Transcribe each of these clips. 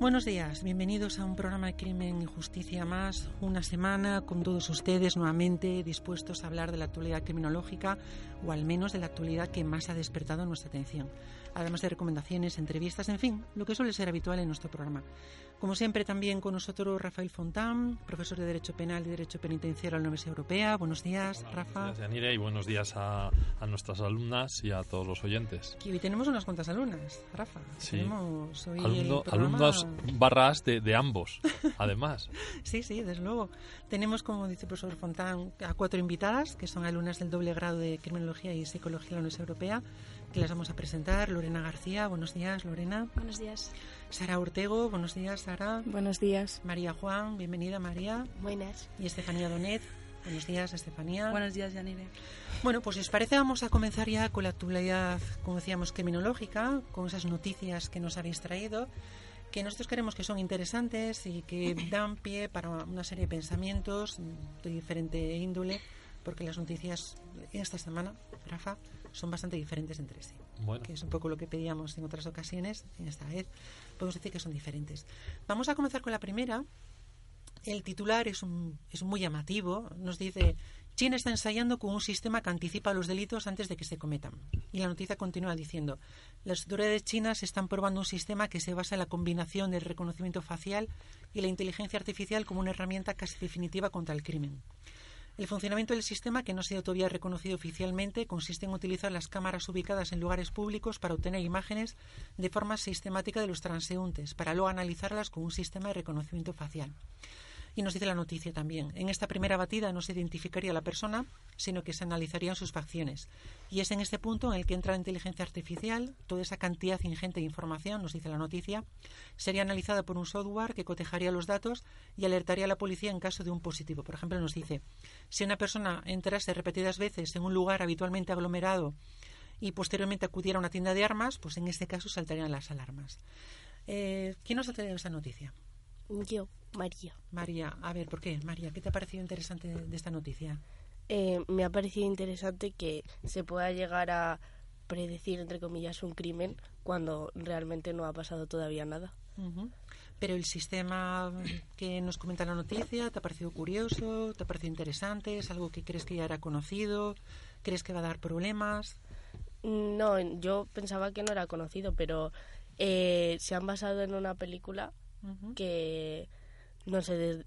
Buenos días, bienvenidos a un programa de Crimen y Justicia más, una semana con todos ustedes nuevamente dispuestos a hablar de la actualidad criminológica o al menos de la actualidad que más ha despertado nuestra atención, además de recomendaciones, entrevistas, en fin, lo que suele ser habitual en nuestro programa. Como siempre, también con nosotros Rafael Fontán, profesor de Derecho Penal y Derecho Penitenciario de la Universidad Europea. Buenos días, Rafa. Buenos días, Yanire, y buenos días a, a, nuestras alumnas y a todos los oyentes. Y hoy tenemos unas cuantas alumnas, Rafa. Sí. Tenemos hoy Alumno, programa... Alumnos barras de, de ambos, además. sí, sí, desde luego. Tenemos, como dice el profesor Fontán, a cuatro invitadas, que son alumnas del doble grado de Criminología y Psicología de la Universidad Europea, que las vamos a presentar. Lorena García, buenos días, Lorena. Buenos días. Sara Ortego, buenos días, Sara. Buenos días. María Juan, bienvenida, María. Buenas. Y Estefanía Donet. Buenos días, Estefanía. Buenos días, Yanire. Bueno, pues si os parece vamos a comenzar ya con la actualidad, como decíamos, criminológica, con esas noticias que nos habéis traído, que nosotros creemos que son interesantes y que dan pie para una serie de pensamientos de diferente índole, porque las noticias esta semana, Rafa, son bastante diferentes entre sí. Bueno. Que es un poco lo que pedíamos en otras ocasiones, en esta vez podemos decir que son diferentes. Vamos a comenzar con la primera. El titular es, un, es muy llamativo. Nos dice, China está ensayando con un sistema que anticipa los delitos antes de que se cometan. Y la noticia continúa diciendo, las autoridades chinas están probando un sistema que se basa en la combinación del reconocimiento facial y la inteligencia artificial como una herramienta casi definitiva contra el crimen. El funcionamiento del sistema, que no ha sido todavía reconocido oficialmente, consiste en utilizar las cámaras ubicadas en lugares públicos para obtener imágenes de forma sistemática de los transeúntes, para luego analizarlas con un sistema de reconocimiento facial. Y nos dice la noticia también. En esta primera batida no se identificaría a la persona, sino que se analizarían sus facciones. Y es en este punto en el que entra la inteligencia artificial. Toda esa cantidad ingente de información, nos dice la noticia, sería analizada por un software que cotejaría los datos y alertaría a la policía en caso de un positivo. Por ejemplo, nos dice, si una persona entrase repetidas veces en un lugar habitualmente aglomerado y posteriormente acudiera a una tienda de armas, pues en este caso saltarían las alarmas. Eh, ¿Quién nos ha traído esa noticia? Yo, María. María, a ver, ¿por qué? María, ¿qué te ha parecido interesante de, esta noticia? Eh, me ha parecido interesante que se pueda llegar a predecir, entre comillas, un crimen cuando realmente no ha pasado todavía nada. Uh -huh. Pero el sistema que nos comenta la noticia, ¿te ha parecido curioso? ¿Te ha parecido interesante? ¿Es algo que crees que ya era conocido? ¿Crees que va a dar problemas? No, yo pensaba que no era conocido, pero eh, se han basado en una película uh -huh. que no sé,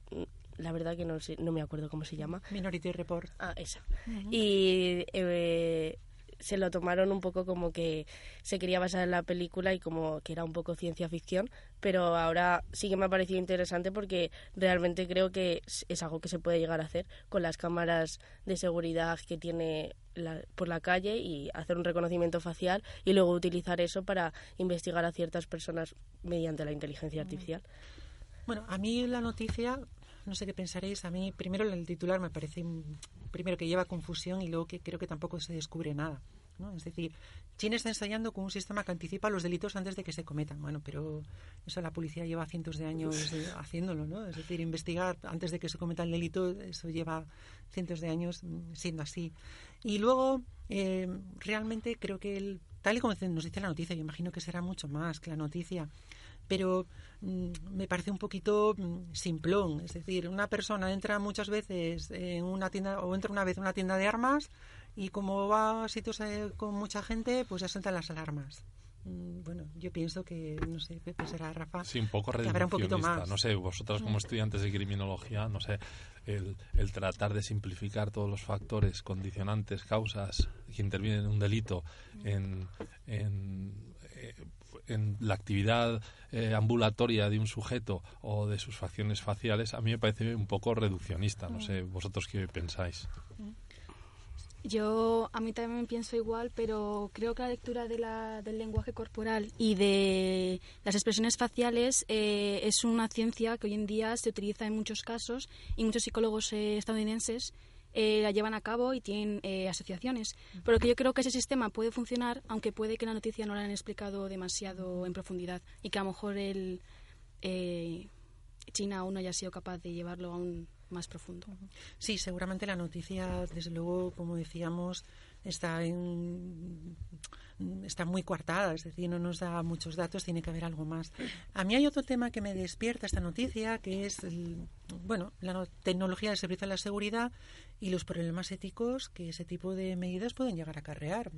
la verdad que no sé, no me acuerdo cómo se llama. Minority Report. Ah, esa. Uh -huh. Y eh, se lo tomaron un poco como que se quería basar en la película y como que era un poco ciencia ficción, pero ahora sí que me ha parecido interesante porque realmente creo que es algo que se puede llegar a hacer con las cámaras de seguridad que tiene la, por la calle y hacer un reconocimiento facial y luego utilizar eso para investigar a ciertas personas mediante la inteligencia artificial. Bueno, a mí la noticia, no sé qué pensaréis, a mí primero el titular me parece primero que lleva confusión y luego que creo que tampoco se descubre nada. ¿no? Es decir, China está ensayando con un sistema que anticipa los delitos antes de que se cometan. Bueno, pero eso la policía lleva cientos de años de, haciéndolo, ¿no? Es decir, investigar antes de que se cometa el delito, eso lleva cientos de años siendo así. Y luego, eh, realmente creo que, el, tal y como nos dice la noticia, yo imagino que será mucho más que la noticia, pero mmm, me parece un poquito mmm, simplón. Es decir, una persona entra muchas veces en una tienda o entra una vez en una tienda de armas y como va a sitios eh, con mucha gente, pues ya saltan las alarmas. Mm, bueno, yo pienso que, no sé, Pepe será Rafa. Sí, un poco que habrá un poquito más. No sé, vosotros como estudiantes de criminología, no sé, el, el, tratar de simplificar todos los factores, condicionantes, causas que intervienen en un delito, en, en, eh, en la actividad eh, ambulatoria de un sujeto o de sus facciones faciales, a mí me parece un poco reduccionista. No sé, vosotros qué pensáis. Yo a mí también pienso igual, pero creo que la lectura de la, del lenguaje corporal y de las expresiones faciales eh, es una ciencia que hoy en día se utiliza en muchos casos y muchos psicólogos eh, estadounidenses eh, la llevan a cabo y tienen eh, asociaciones. Pero que yo creo que ese sistema puede funcionar, aunque puede que la noticia no la hayan explicado demasiado en profundidad y que a lo mejor el, eh, China aún no haya sido capaz de llevarlo a un más profundo. Sí, seguramente la noticia, desde luego, como decíamos, está en está muy coartada, es decir, no nos da muchos datos, tiene que haber algo más. A mí hay otro tema que me despierta esta noticia, que es, bueno, la tecnología de servicio a la seguridad y los problemas éticos que ese tipo de medidas pueden llegar a acarrear.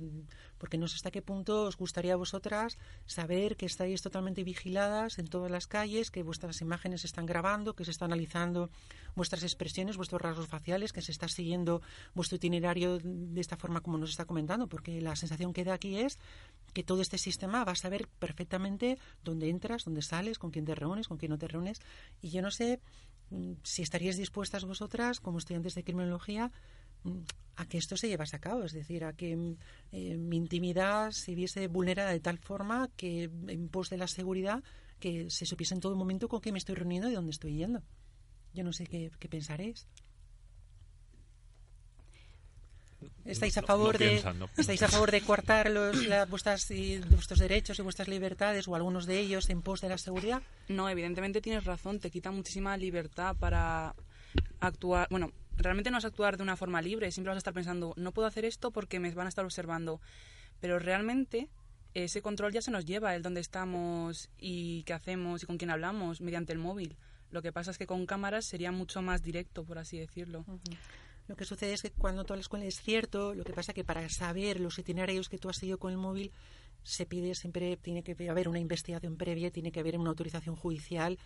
Porque no sé hasta qué punto os gustaría a vosotras saber que estáis totalmente vigiladas en todas las calles, que vuestras imágenes se están grabando, que se está analizando vuestras expresiones, vuestros rasgos faciales, que se está siguiendo vuestro itinerario de esta forma como nos está comentando, porque la sensación que da aquí es que todo este sistema va a saber perfectamente dónde entras, dónde sales, con quién te reúnes, con quién no te reúnes. Y yo no sé mm, si estaríais dispuestas vosotras, como estudiantes de criminología, mm, a que esto se llevase a cabo, es decir, a que mm, eh, mi intimidad se viese vulnerada de tal forma que en pos de la seguridad que se supiese en todo momento con quién me estoy reuniendo y dónde estoy yendo. Yo no sé qué, qué pensaréis. ¿Estáis a favor de estáis a favor de coartar los, vuestras, y, vuestros derechos y vuestras libertades o algunos de ellos en pos de la seguridad? No, evidentemente tienes razón, te quita muchísima libertad para actuar, bueno, realmente no es actuar de una forma libre, siempre vas a estar pensando, no puedo hacer esto porque me van a estar observando, pero realmente ese control ya se nos lleva, el dónde estamos y qué hacemos y con quién hablamos mediante el móvil. Lo que pasa es que con cámaras sería mucho más directo, por así decirlo. Lo que sucede es que cuando toda la escuela es cierto, lo que pasa es que para saber los itinerarios que tú has seguido con el móvil, se pide siempre, tiene que haber una investigación previa, tiene que haber una autorización judicial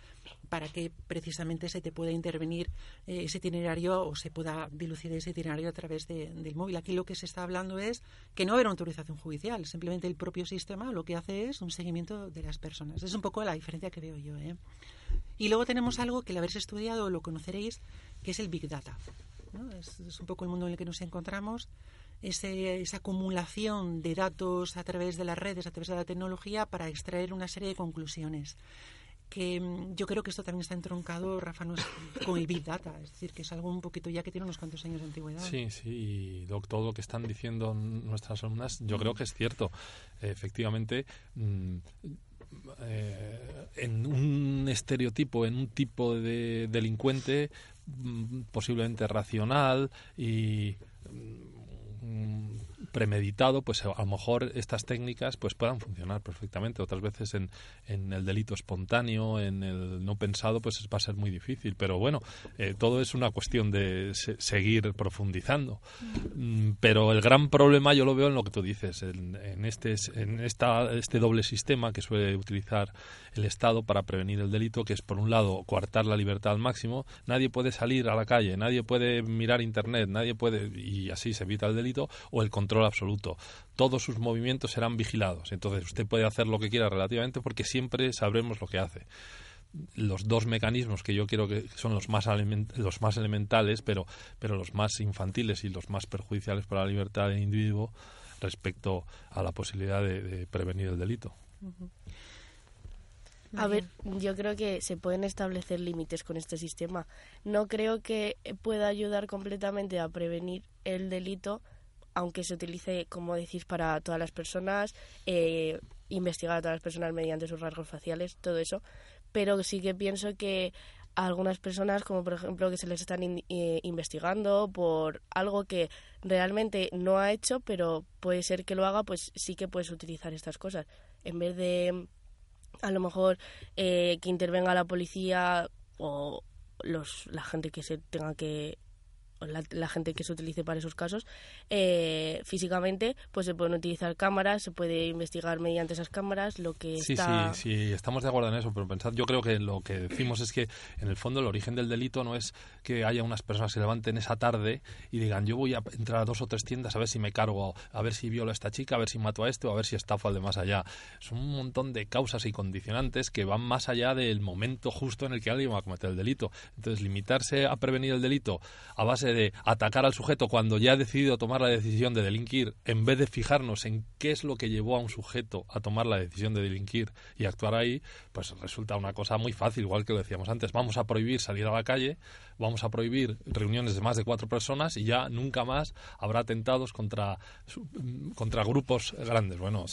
para que precisamente se te pueda intervenir eh, ese itinerario o se pueda dilucidar ese itinerario a través del móvil. Aquí lo que se está hablando es que no haber una autorización judicial, simplemente el propio sistema lo que hace es un seguimiento de las personas. Es un poco la diferencia que veo yo. ¿eh? Y luego tenemos algo que al habéis estudiado lo conoceréis, que es el Big Data. Es, un poco el mundo en el que nos encontramos, esa acumulación de datos a través de las redes, a través de la tecnología, para extraer una serie de conclusiones. Que mm, yo creo que esto también está entroncado, Rafa, con el Big Data, es decir, que es algo un poquito ya que tiene unos cuantos años de antigüedad. Sí, sí, y todo lo que están diciendo nuestras alumnas, yo creo que es cierto. Efectivamente, mm, eh, en un estereotipo, en un tipo de delincuente, Mm, posiblemente racional y premeditado, pues a lo mejor estas técnicas pues puedan funcionar perfectamente. Otras veces en, en el delito espontáneo, en el no pensado, pues va a ser muy difícil. Pero bueno, eh, todo es una cuestión de seguir profundizando. Mm, pero el gran problema yo lo veo en lo que tú dices, en, en, este, en esta, este doble sistema que suele utilizar el Estado para prevenir el delito, que es por un lado coartar la libertad al máximo. Nadie puede salir a la calle, nadie puede mirar Internet, nadie puede, y así se evita el delito, o el control absoluto. Todos sus movimientos serán vigilados. Entonces usted puede hacer lo que quiera relativamente porque siempre sabremos lo que hace los dos mecanismos que yo quiero que son los más, los más elementales, pero, pero los más infantiles y los más perjudiciales para la libertad del individuo respecto a la posibilidad de, prevenir el delito. A ver, yo creo que se pueden establecer límites con este sistema. No creo que pueda ayudar completamente a prevenir el delito, aunque se utilice, como decís, para todas las personas, eh, investigar a todas las personas mediante sus rasgos faciales, todo eso. Pero sí que pienso que a algunas personas, como por ejemplo que se les están eh, investigando por algo que realmente no ha hecho, pero puede ser que lo haga, pues sí que puedes utilizar estas cosas. En vez de a lo mejor eh, que intervenga la policía o los, la gente que se tenga que la, gente que se utilice para esos casos, eh, físicamente, pues se pueden utilizar cámaras, se puede investigar mediante esas cámaras lo que sí, está... Sí, sí, estamos de acuerdo en eso, pero pensad, yo creo que lo que decimos es que en el fondo el origen del delito no es que haya unas personas que se levanten esa tarde y digan yo voy a entrar a dos o tres tiendas a ver si me cargo, a ver si violo a esta chica, a ver si mato a este o a ver si estafo al de más allá. Son un montón de causas y condicionantes que van más allá del momento justo en el que alguien va a cometer el delito. Entonces, limitarse a prevenir el delito a base de atacar al sujeto cuando ya ha decidido tomar la decisión de delinquir, en vez de fijarnos en qué es lo que llevó a un sujeto a tomar la decisión de delinquir y actuar ahí, pues resulta una cosa muy fácil, igual que lo decíamos antes. Vamos a prohibir salir a la calle vamos a prohibir reuniones de más de cuatro personas y ya nunca más habrá atentados contra, contra grupos grandes. Bueno,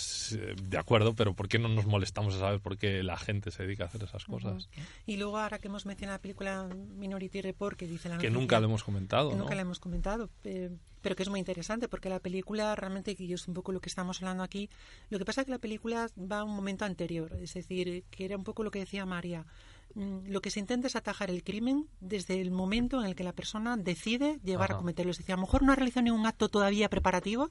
de acuerdo, pero ¿por qué no nos molestamos a saber por qué la gente se dedica a hacer esas cosas? Y luego, ahora que hemos mencionado la película Minority Report, que dice la Que nunca lo hemos comentado, Nunca la hemos comentado. Eh, pero que es muy interesante porque la película realmente, que es un poco lo que estamos hablando aquí, lo que pasa es que la película va a un momento anterior, es decir, que era un poco lo que decía María. Mm, lo que se intenta es atajar el crimen desde el momento en el que la persona decide llevar a cometerlo. Es decir, a lo mejor no ha realizado ningún acto todavía preparativo,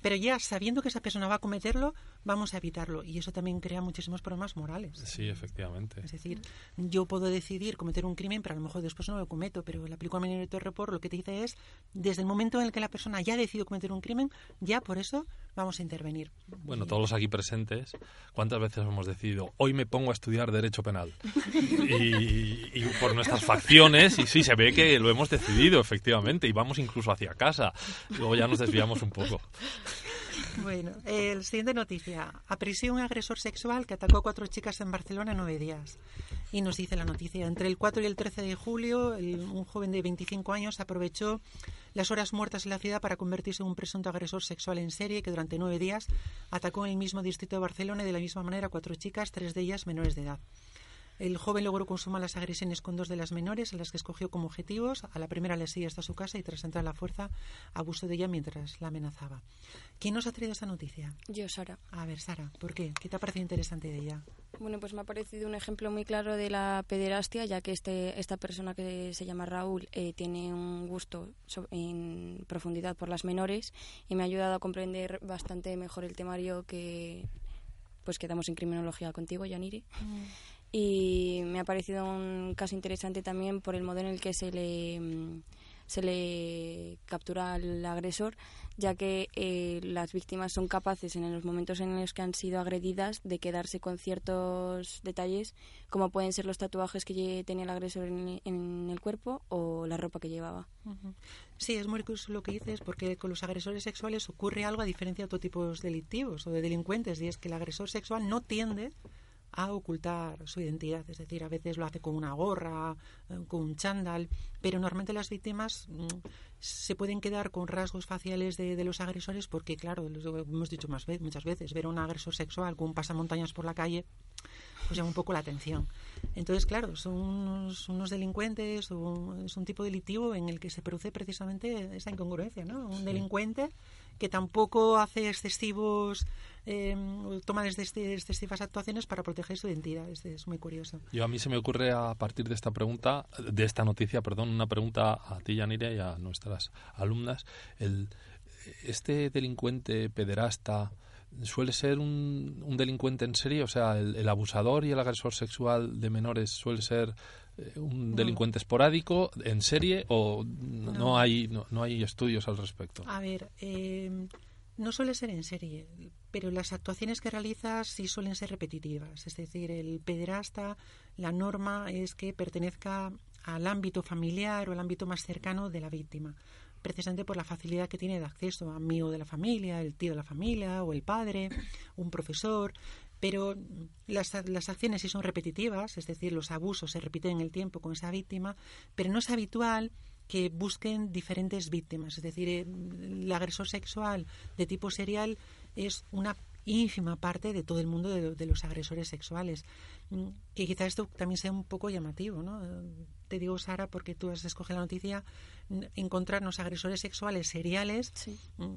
pero ya sabiendo que esa persona va a cometerlo, vamos a evitarlo. Y eso también crea muchísimos problemas morales. Sí, efectivamente. Es decir, yo puedo decidir cometer un crimen, pero a lo mejor después no lo cometo. Pero la película Minority Report lo que te dice es, desde el momento en el que la persona ya ha decidido cometer un crimen, ya por eso vamos a intervenir. Bueno, todos los aquí presentes, ¿cuántas veces hemos decidido, hoy me pongo a estudiar Derecho Penal? y, y por nuestras facciones, y sí, se ve que lo hemos decidido, efectivamente, y vamos incluso hacia casa. Luego ya nos desviamos un poco. Bueno, el siguiente noticia. Apreció un agresor sexual que atacó a cuatro chicas en Barcelona en nueve días. Y nos dice la noticia. Entre el 4 y el 13 de julio, un joven de 25 años aprovechó las horas muertas en la ciudad para convertirse en un presunto agresor sexual en serie que durante nueve días atacó en el mismo distrito de Barcelona y de la misma manera a cuatro chicas, tres de ellas menores de edad. El joven logró consumar las agresiones con dos de las menores, a las que escogió como objetivos. A la primera le sigue hasta su casa y tras entrar a la fuerza abusó de ella mientras la amenazaba. ¿Quién nos ha traído esta noticia? Yo, Sara. A ver, Sara, ¿por qué? ¿Qué te ha parecido interesante de ella? Bueno, pues me ha parecido un ejemplo muy claro de la pederastia, ya que este, esta persona que se llama Raúl eh, tiene un gusto en profundidad por las menores y me ha ayudado a comprender bastante mejor el temario que pues quedamos en criminología contigo, Yaniri. Mm y me ha parecido un caso interesante también por el modo en el que se le mm, se le captura al agresor, ya que eh, las víctimas son capaces en los momentos en los que han sido agredidas de quedarse con ciertos detalles, como pueden ser los tatuajes que tenía el agresor en, el cuerpo o la ropa que llevaba. Sí, es muy curioso lo que dices, porque con los agresores sexuales ocurre algo a diferencia de otros tipos delictivos o de delincuentes, y es que el agresor sexual no tiende a ocultar su identidad. Es decir, a veces lo hace con una gorra, eh, con un chándal, pero normalmente las víctimas mm, se pueden quedar con rasgos faciales de, los agresores porque, claro, lo hemos dicho más muchas veces, ver a un agresor sexual con un pasamontañas por la calle pues llama un poco la atención. Entonces, claro, son unos, delincuentes, o es un tipo delictivo en el que se produce precisamente esa incongruencia, ¿no? Un delincuente que tampoco hace excesivos eh, toma excesivas actuaciones para proteger su identidad. Es, muy curioso. Yo a mí se me ocurre a partir de esta pregunta, de esta noticia, perdón, una pregunta a ti, Yanira, y a nuestras alumnas. El, este delincuente pederasta suele ser un, un delincuente en serie, o sea, el, abusador y el agresor sexual de menores suele ser eh, un delincuente esporádico en serie o no, hay no, no, hay estudios al respecto. A ver, eh, no suele ser en serie, pero las actuaciones que realizas sí suelen ser repetitivas. Es decir, el pederasta, la norma es que pertenezca al ámbito familiar o al ámbito más cercano de la víctima, precisamente por la facilidad que tiene de acceso a amigo de la familia, el tío de la familia o el padre, un profesor. Pero las, las acciones sí son repetitivas, es decir, los abusos se repiten en el tiempo con esa víctima, pero no es habitual que busquen diferentes víctimas. Es decir, eh, el agresor sexual de tipo serial es una ínfima parte de todo el mundo de, los agresores sexuales. Mm, que quizás esto también sea un poco llamativo, ¿no? Te digo, Sara, porque tú has escogido la noticia, encontrarnos agresores sexuales seriales, mm,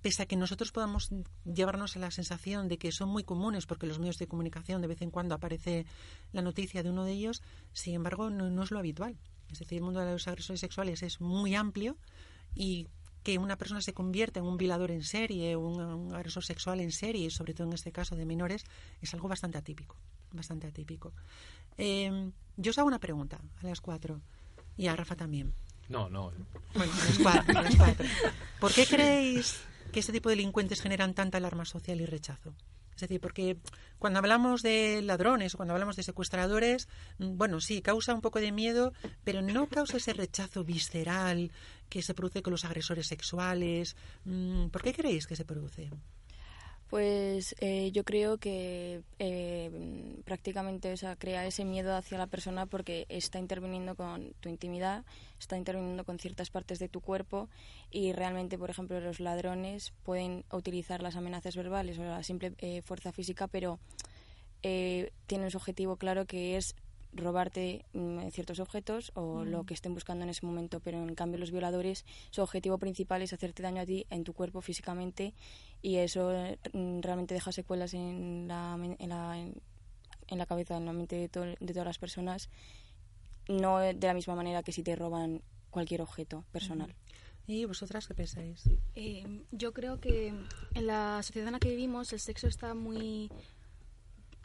pese a que nosotros podamos llevarnos a la sensación de que son muy comunes, porque los medios de comunicación de vez en cuando aparece la noticia de uno de ellos, sin embargo, no es lo habitual. Es decir, el mundo de los agresores sexuales es muy amplio y que una persona se convierta en un violador en serie, un, un agresor sexual en serie, sobre todo en este caso de menores, es algo bastante atípico. Bastante atípico. Eh, yo os hago una pregunta a las cuatro y a Rafa también. No, no. Bueno, a las cuatro. A las cuatro. ¿Por qué creéis que este tipo de delincuentes generan tanta alarma social y rechazo? Es decir, porque cuando hablamos de ladrones o cuando hablamos de secuestradores, mm, bueno, sí, causa un poco de miedo, pero no causa ese rechazo visceral que se produce con los agresores sexuales. Mm, ¿Por qué creéis que se produce? Pues eh, yo creo que eh, prácticamente o sea, crea ese miedo hacia la persona porque está interviniendo con tu intimidad, está interviniendo con ciertas partes de tu cuerpo y realmente, por ejemplo, los ladrones pueden utilizar las amenazas verbales o la simple eh, fuerza física, pero tienen su objetivo claro que es robarte mm, ciertos objetos o lo que estén buscando en ese momento, pero en cambio los violadores, su objetivo principal es hacerte daño a ti en tu cuerpo físicamente y eso mm, realmente deja secuelas en la, en la, en la cabeza, en la mente de, de todas las personas, no de la misma manera que si te roban cualquier objeto personal. ¿Y vosotras qué pensáis? Eh, yo creo que en la sociedad en la que vivimos el sexo está muy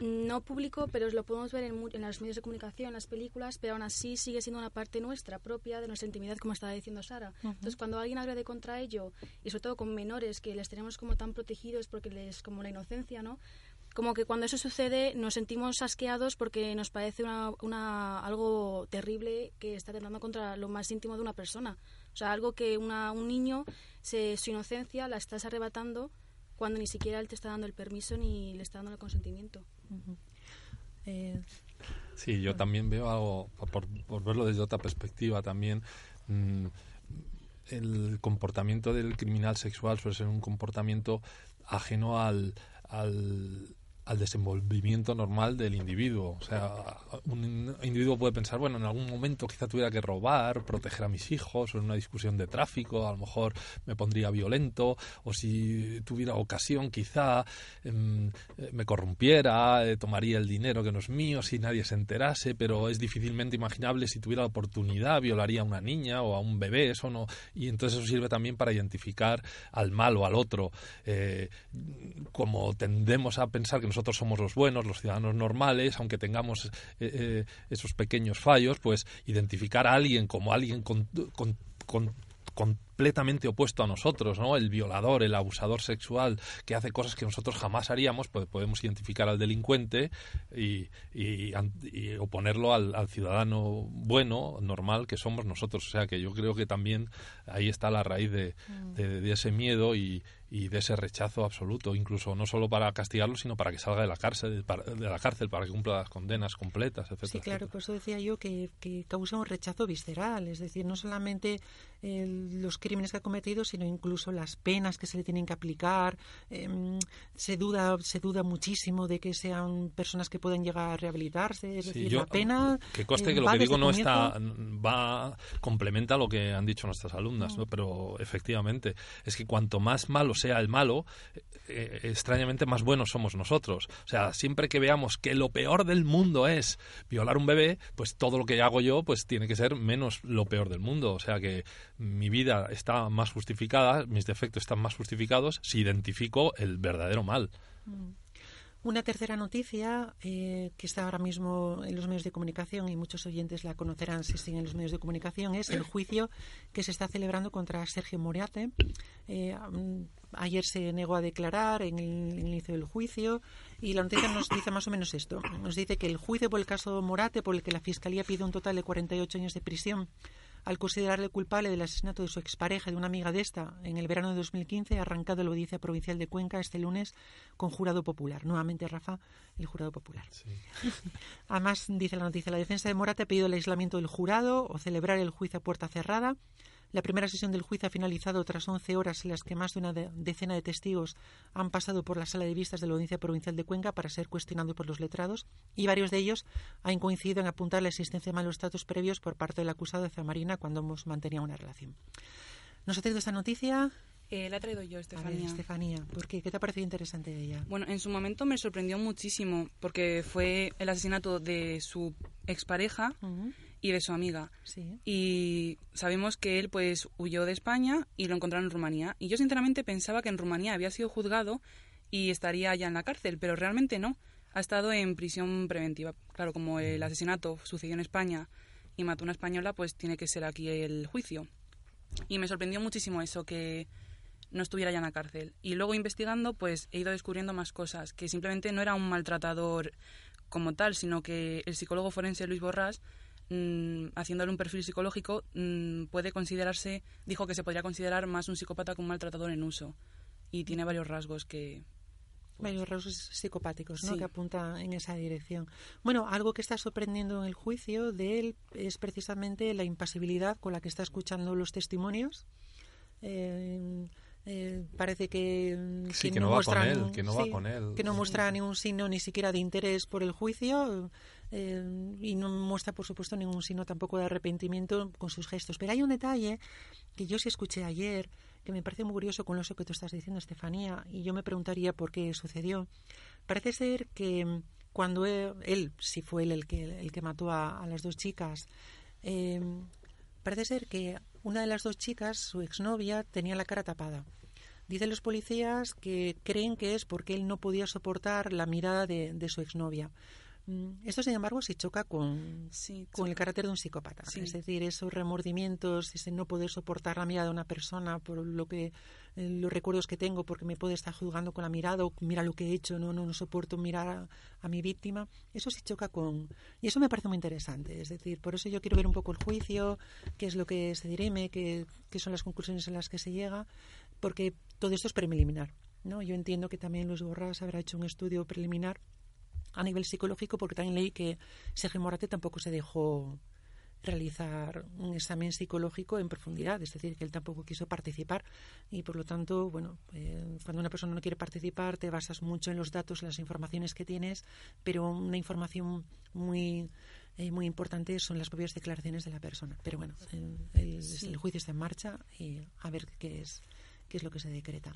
no público, pero lo podemos ver en, en, los medios de comunicación, en las películas, pero aún así sigue siendo una parte nuestra propia de nuestra intimidad, como estaba diciendo Sara. Entonces, cuando alguien agrede contra ello, y sobre todo con menores que les tenemos como tan protegidos porque les como la inocencia, ¿no? Como que cuando eso sucede nos sentimos asqueados porque nos parece una, una, algo terrible que está tentando contra lo más íntimo de una persona. O sea, algo que una, un niño, se, su inocencia la estás arrebatando cuando ni siquiera él te está dando el permiso ni le está dando el consentimiento. Eh, sí, yo también veo algo, por, verlo desde otra perspectiva también, mm, el comportamiento del criminal sexual suele ser un comportamiento ajeno al, al al desenvolvimiento normal del individuo. O sea, un individuo puede pensar, bueno, en algún momento quizá tuviera que robar, proteger a mis hijos, o en una discusión de tráfico, a lo mejor me pondría violento, o si tuviera ocasión, quizá em, me corrompiera, eh, tomaría el dinero que no es mío, si nadie se enterase, pero es difícilmente imaginable si tuviera oportunidad, violaría a una niña o a un bebé, eso no. Y entonces eso sirve también para identificar al mal o al otro. Eh, como tendemos a pensar que nosotros somos los buenos, los ciudadanos normales, aunque tengamos eh, eh, esos pequeños fallos, pues identificar a alguien como alguien con, con, con completamente opuesto a nosotros, ¿no? El violador, el abusador sexual que hace cosas que nosotros jamás haríamos, pues podemos identificar al delincuente y, y, oponerlo al, ciudadano bueno, normal que somos nosotros. O sea que yo creo que también ahí está la raíz de, de ese miedo y, y de ese rechazo absoluto, incluso no solo para castigarlo, sino para que salga de la cárcel, de la cárcel para que cumpla las condenas completas, etc. Sí, claro, por eso decía yo que, que, causa un rechazo visceral, es decir, no solamente los crímenes que ha cometido, sino incluso las penas que se le tienen que aplicar. Em, se duda se duda muchísimo de que sean personas que pueden llegar a rehabilitarse, es decir, la pena que conste que lo que digo no está va complementa lo que han dicho nuestras alumnas, ¿no? pero efectivamente es que cuanto más malos sea el malo, eh, extrañamente más buenos somos nosotros. O sea, siempre que veamos que lo peor del mundo es violar un bebé, pues todo lo que hago yo pues tiene que ser menos lo peor del mundo. O sea que mi vida está más justificada, mis defectos están más justificados si identifico el verdadero mal. Mm. Una tercera noticia eh, que está ahora mismo en los medios de comunicación y muchos oyentes la conocerán si siguen los medios de comunicación es el juicio que se está celebrando contra Sergio Moriate. Eh, ayer se negó a declarar en el, inicio del juicio y la noticia nos dice más o menos esto. Nos dice que el juicio por el caso Morate, por el que la Fiscalía pide un total de 48 años de prisión al considerarle culpable del asesinato de su expareja y de una amiga de esta en el verano de 2015, ha arrancado la audiencia provincial de Cuenca este lunes con jurado popular. Nuevamente, Rafa, el jurado popular. Además, dice la noticia, la defensa de Morate ha pedido el aislamiento del jurado o celebrar el juicio a puerta cerrada la primera sesión del juicio ha finalizado tras 11 horas en las que más de una decena de testigos han pasado por la sala de vistas de la Audiencia Provincial de Cuenca para ser cuestionados por los letrados y varios de ellos han coincidido en apuntar la existencia de malos tratos previos por parte del acusado de Zamarina cuando ambos mantenían una relación. ¿Nos ha traído esta noticia? Eh, la he traído yo, Estefanía. Estefanía, ¿por qué? ¿Qué te ha parecido interesante de ella? Bueno, en su momento me sorprendió muchísimo porque fue el asesinato de su expareja y de su amiga. Y sabemos que él pues huyó de España y lo encontraron en Rumanía. Y yo sinceramente pensaba que en Rumanía había sido juzgado y estaría allá en la cárcel, pero realmente no. Ha estado en prisión preventiva. Claro, como el asesinato sucedió en España y mató a una española, pues tiene que ser aquí el juicio. Y me sorprendió muchísimo eso, que no estuviera ya en la cárcel. Y luego investigando, pues he ido descubriendo más cosas, que simplemente no era un maltratador como tal, sino que el psicólogo forense Luis Borrás Mm, haciéndole un perfil psicológico, mm, puede considerarse, dijo que se podría considerar más un psicópata que un maltratador en uso. Y tiene varios rasgos que Varios rasgos psicopáticos, ¿no? Sí. Que apunta en esa dirección. Bueno, algo que está sorprendiendo en el juicio de él es precisamente la impasibilidad con la que está escuchando los testimonios. Eh, eh, parece que, mm, Sí, que no va con muestra él, ningún- que no va con él. que no muestra ningún signo ni siquiera de interés por el juicio eh, y no muestra, por supuesto, ningún signo tampoco de arrepentimiento con sus gestos. Pero hay un detalle que yo sí escuché ayer que me parece muy curioso con eso que tú estás diciendo, Estefanía, y yo me preguntaría por qué sucedió. Parece ser que cuando él, él, si fue él el que, el que mató a, las dos chicas, eh, parece ser que una de las dos chicas, su exnovia, tenía la cara tapada. Dicen los policías que creen que es porque él no podía soportar la mirada de su exnovia. Mm, Esto, sin embargo, se choca con, Sí, con el carácter de un psicópata. Sí. Es decir, esos remordimientos, ese no poder soportar la mirada de una persona por lo que eh, los recuerdos que tengo, porque me puede estar juzgando con la mirada o mira lo que he hecho, no, no, no soporto mirar a, a mi víctima. Eso sí choca con. Y eso me parece muy interesante. Es decir, por eso yo quiero ver un poco el juicio, qué es lo que se dirime, qué, qué son las conclusiones a las que se llega, porque todo esto es preliminar. ¿no? Yo entiendo que también Luis Borras habrá hecho un estudio preliminar a nivel psicológico, porque también leí que Sergio Morate tampoco se dejó realizar un examen psicológico en profundidad, es decir, que él tampoco quiso participar y por lo tanto, bueno, eh, cuando una persona no quiere participar te basas mucho en los datos, en las informaciones que tienes, pero una información muy eh, muy importante son las propias declaraciones de la persona. Pero bueno, eh, el, el juicio está en marcha y a ver qué es qué es lo que se decreta.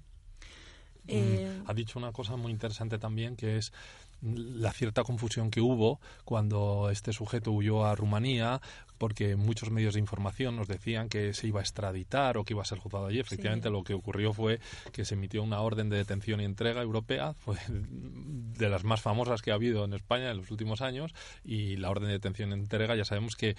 Eh, Ha dicho una cosa muy interesante también, que es la cierta confusión que hubo cuando este sujeto huyó a Rumanía, porque muchos medios de información nos decían que se iba a extraditar o que iba a ser juzgado allí. Efectivamente, lo que ocurrió fue que se emitió una orden de detención y entrega europea, fue de las más famosas que ha habido en España en los últimos años, y la orden de detención y entrega ya sabemos que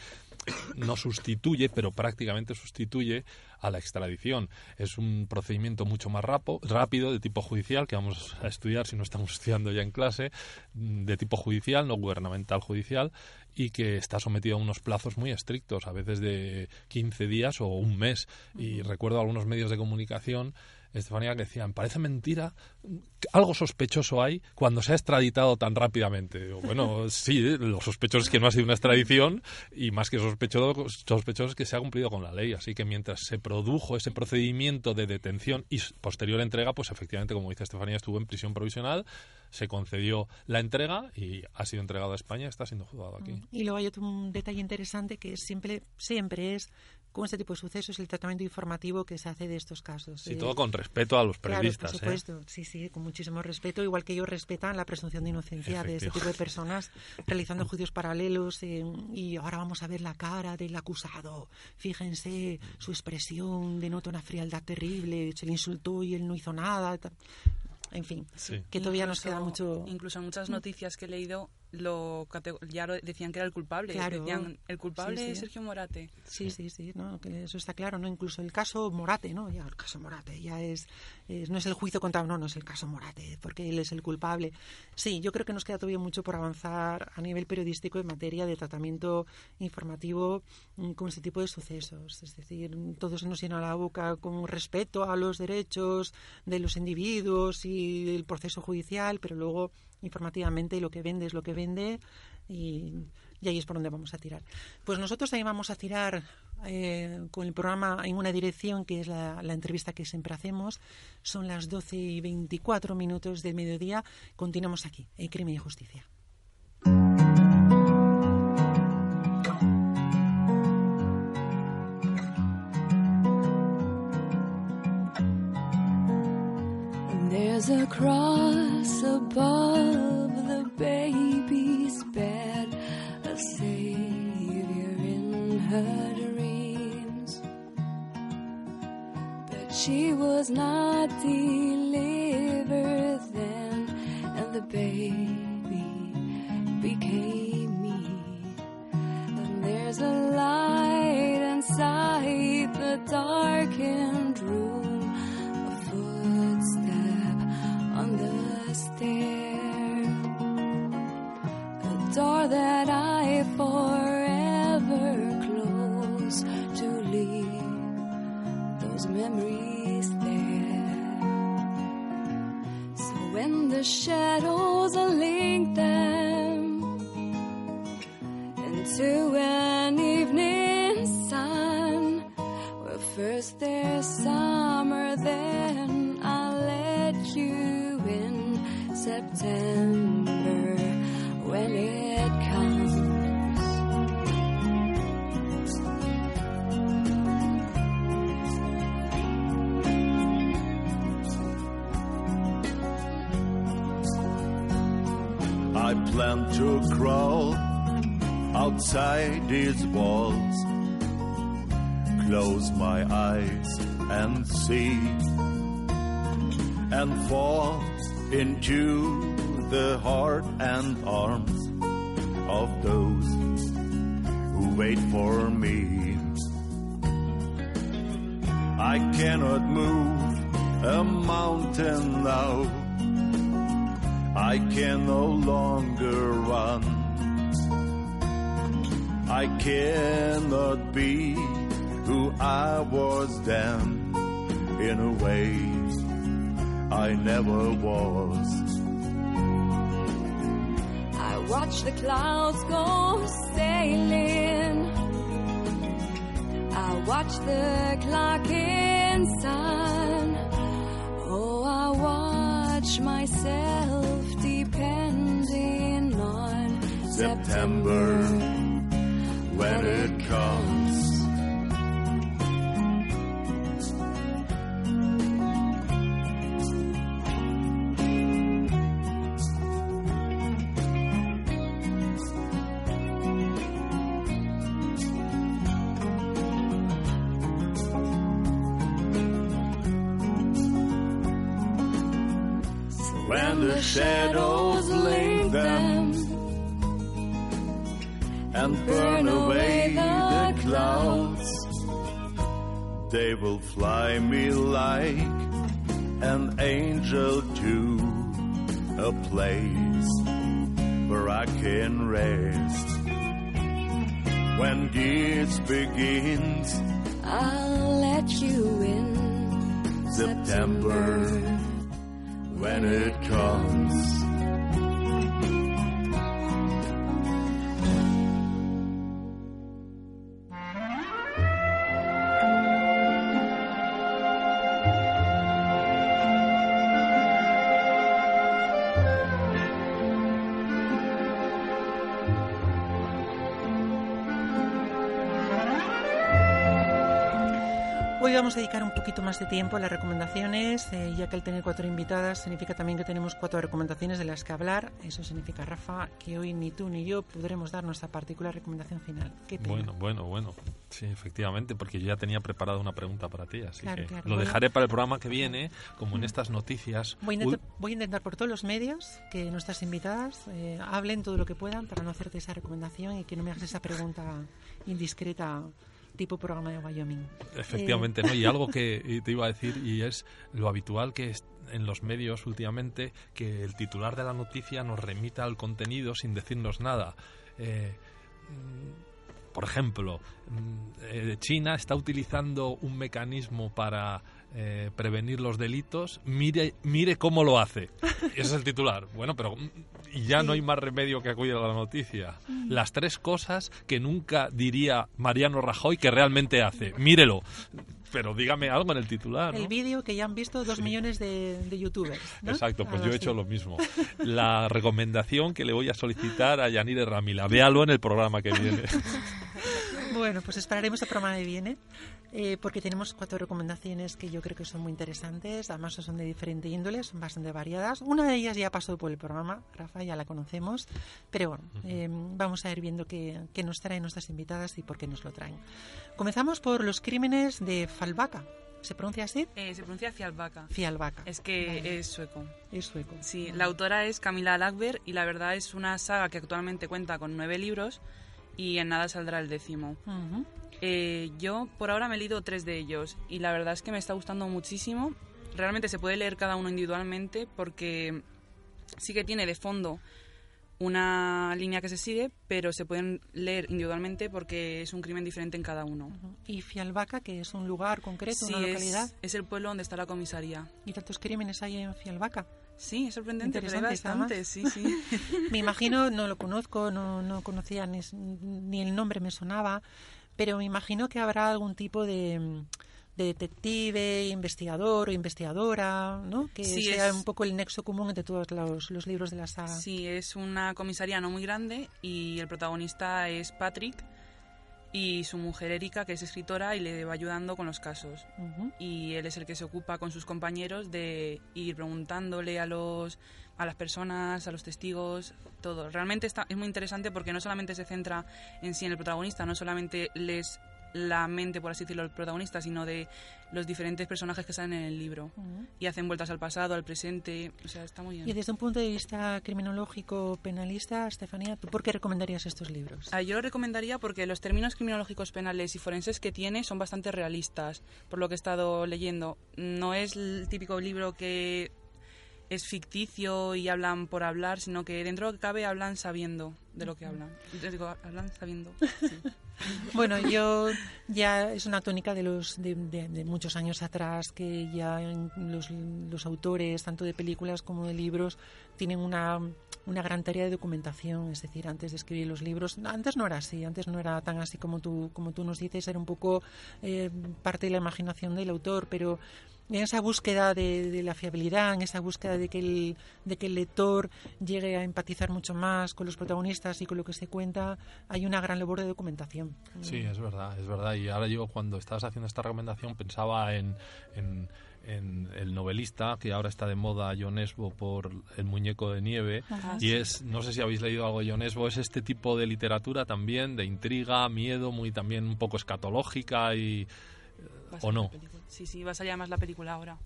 no sustituye, pero prácticamente sustituye a la extradición. Es un procedimiento mucho más rapo, rápido, de tipo judicial, que vamos a estudiar si no estamos estudiando ya en clase, de tipo judicial, no gubernamental judicial, y que está sometido a unos plazos muy estrictos, a veces de 15 días o un mes. Y recuerdo algunos medios de comunicación Estefanía, que decían, parece mentira, algo sospechoso hay cuando se ha extraditado tan rápidamente. Bueno, sí, lo sospechoso es que no ha sido una extradición y más que sospechoso, sospechoso es que se ha cumplido con la ley. Así que mientras se produjo ese procedimiento de detención y posterior entrega, pues efectivamente, como dice Estefanía, estuvo en prisión provisional, se concedió la entrega y ha sido entregado a España está siendo juzgado aquí. Y luego hay otro detalle interesante que siempre, siempre es con este tipo de sucesos el tratamiento informativo que se hace de estos casos. Sí, Eh, todo con respeto a los periodistas. Claro, por supuesto, sí, sí, con muchísimo respeto, igual que ellos respetan la presunción de inocencia de este tipo de personas realizando juicios paralelos eh, y ahora vamos a ver la cara del acusado. Fíjense, su expresión denota una frialdad terrible, se le insultó y él no hizo nada. En fin, Sí. que todavía nos Incluso- queda mucho... Incluso en muchas noticias que he leído lo ya lo decían que era el culpable. Claro. Decían, el culpable Sí, sí. es Sergio Morate. Sí, sí, sí, no, que eso está claro, ¿no? Incluso el caso Morate, ¿no? Ya el caso Morate ya es, es- no es el juicio contra no, no es el caso Morate, porque él es el culpable. Sí, yo creo que nos queda todavía mucho por avanzar a nivel periodístico en materia de tratamiento informativo mm, con este tipo de sucesos. Es decir, todo se nos llena la boca con respeto a los derechos de los individuos y del proceso judicial, pero luego informativamente lo que vende es lo que vende y, ahí es por donde vamos a tirar. Pues nosotros también vamos a tirar eh, con el programa en una dirección que es la, la entrevista que siempre hacemos. Son las 12 y 24 minutos del mediodía. Continuamos aquí, en Crimen y Justicia. There's a cross above the baby's bed, a savior in her dreams. But she was not delivered then, and the baby became me. And there's a light inside the darkened the shadows are leaving. Outside these walls, close my eyes and see, and fall into the heart and arms of those who wait for me. I cannot move a mountain now. I can no longer run. I cannot be who I was then in a way I never was. I watch the clouds go sailing. I watch the clock in sun. Oh, I watch myself depending on September it comes. When the shadows link them and burn away clouds, they will fly me like an angel to a place where I can rest. When this begins, I'll let you in September, when it comes. Vamos a dedicar un poquito más de tiempo a las recomendaciones, eh, ya que al tener cuatro invitadas significa también que tenemos cuatro recomendaciones de las que hablar. Eso significa, Rafa, que hoy ni tú ni yo podremos dar nuestra particular recomendación final. Qué pena. Bueno, bueno, bueno. Sí, efectivamente, porque yo ya tenía preparada una pregunta para ti, así Claro, que claro. lo Voy a- dejaré para el programa que viene, como en estas noticias. Voy a, Uy, intentar, voy a intentar por todos los medios que nuestras invitadas eh, hablen todo lo que puedan para no hacerte esa recomendación y que no me hagas esa pregunta indiscreta tipo programa de Wyoming. Efectivamente, ¿no? Y algo que te iba a decir, y es lo habitual que es en los medios últimamente, que el titular de la noticia nos remita al contenido sin decirnos nada. Eh, mm, por ejemplo, mm, eh, China está utilizando un mecanismo para eh, prevenir los delitos. Mire, mire cómo lo hace. Ese es el titular. Bueno, pero mm, ya no hay más remedio que acudir a la noticia. Las tres cosas que nunca diría Mariano Rajoy que realmente hace. Mírelo. Pero dígame algo en el titular. ¿no? El vídeo que ya han visto dos Sí. millones de, de youtubers. ¿no? Exacto, pues yo he hecho lo mismo. La recomendación que le voy a solicitar a Yanire Ramila. Véalo en el programa que viene. Bueno, pues esperaremos el programa que viene, eh, porque tenemos cuatro recomendaciones que yo creo que son muy interesantes. Además, son de diferente índole, son bastante variadas. Una de ellas ya pasó por el programa, Rafa, ya la conocemos. Pero bueno, eh, vamos a ir viendo qué, qué nos traen nuestras invitadas y por qué nos lo traen. Comenzamos por los crímenes de Falvaca. ¿Se pronuncia así? Eh, se pronuncia Fialbaca. Fialvaca. Es que Vale. es sueco. Es sueco. Sí, la autora es Camila Lackberg y la verdad es una saga que actualmente cuenta con nueve libros y en nada saldrá el décimo. Eh, yo por ahora me he leído tres de ellos y la verdad es que me está gustando muchísimo. Realmente se puede leer cada uno individualmente porque sí que tiene de fondo una línea que se sigue, pero se pueden leer individualmente porque es un crimen diferente en cada uno. Y Fialbaca, que es un lugar concreto, Sí, una es- localidad. Es, el pueblo donde está la comisaría. ¿Y tantos crímenes hay en Fialbaca? Sí, es sorprendente, pero hay Interesante, bastantes, sí, sí. Me imagino, no lo conozco, no, no conocía ni, ni el nombre me sonaba, pero me imagino que habrá algún tipo de, de detective, investigador o investigadora, ¿no? Que Sí, sea es- un poco el nexo común entre todos los, los libros de la saga. Sí, es una comisaría no muy grande y el protagonista es Patrick y su mujer Erika, que es escritora y le va ayudando con los casos. Y él es el que se ocupa con sus compañeros de ir preguntándole a los a las personas, a los testigos, todo. Realmente está, es muy interesante porque no solamente se centra en sí en el protagonista, no solamente les la mente, por así decirlo, del protagonista, sino de los diferentes personajes que salen en el libro. Ujú. Y hacen vueltas al pasado, al presente, o sea, está muy bien. Y desde un punto de vista criminológico penalista, Estefanía, ¿tú por qué recomendarías estos libros? Ah, yo lo recomendaría porque los términos criminológicos penales y forenses que tiene son bastante realistas, por lo que he estado leyendo. No es el típico libro que es ficticio y hablan por hablar, sino que dentro de lo que cabe hablan sabiendo de lo que hablan. Yo digo, hablan sabiendo. sí. Bueno, yo ya es una tónica de los de, muchos años atrás que ya los, los autores tanto de películas como de libros tienen una, una gran tarea de documentación, es decir, antes de escribir los libros, antes no era así, antes no era tan así como tú como tú nos dices, era un poco eh, parte de la imaginación del autor, pero en esa búsqueda de, de la fiabilidad, en esa búsqueda de que, el, de que el lector llegue a empatizar mucho más con los protagonistas y con lo que se cuenta, hay una gran labor de documentación. Sí, es verdad, es verdad. Y ahora yo cuando estabas haciendo esta recomendación pensaba en, en, en el novelista que ahora está de moda, John Esbo, por El muñeco de nieve. Ah, Y es, no sé si habéis leído algo de John Esbo, es este tipo de literatura también, de intriga, miedo, muy también un poco escatológica y... ¿O no? la. Sí, sí, va a salir además la película ahora.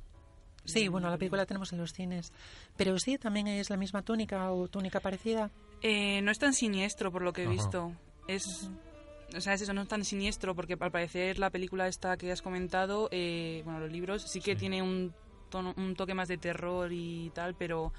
Sí, bueno, la película tenemos en los cines. Pero sí, también es la misma tónica o tónica parecida. Eh, no es tan siniestro por lo que he Ajá. visto. Es, o sea, es eso, no es tan siniestro porque al parecer la película esta que has comentado, eh, bueno, los libros sí que Sí. tiene un, tono, un toque más de terror y tal, pero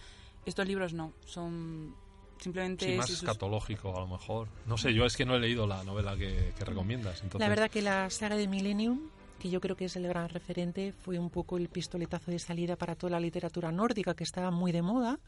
estos libros no, son simplemente... Sí, más sus- escatológico a lo mejor. No sé, yo es que no he leído la novela que, que recomiendas. Entonces, La verdad que la saga de Millennium, que yo creo que es el gran referente, fue un poco el pistoletazo de salida para toda la literatura nórdica, que estaba muy de moda.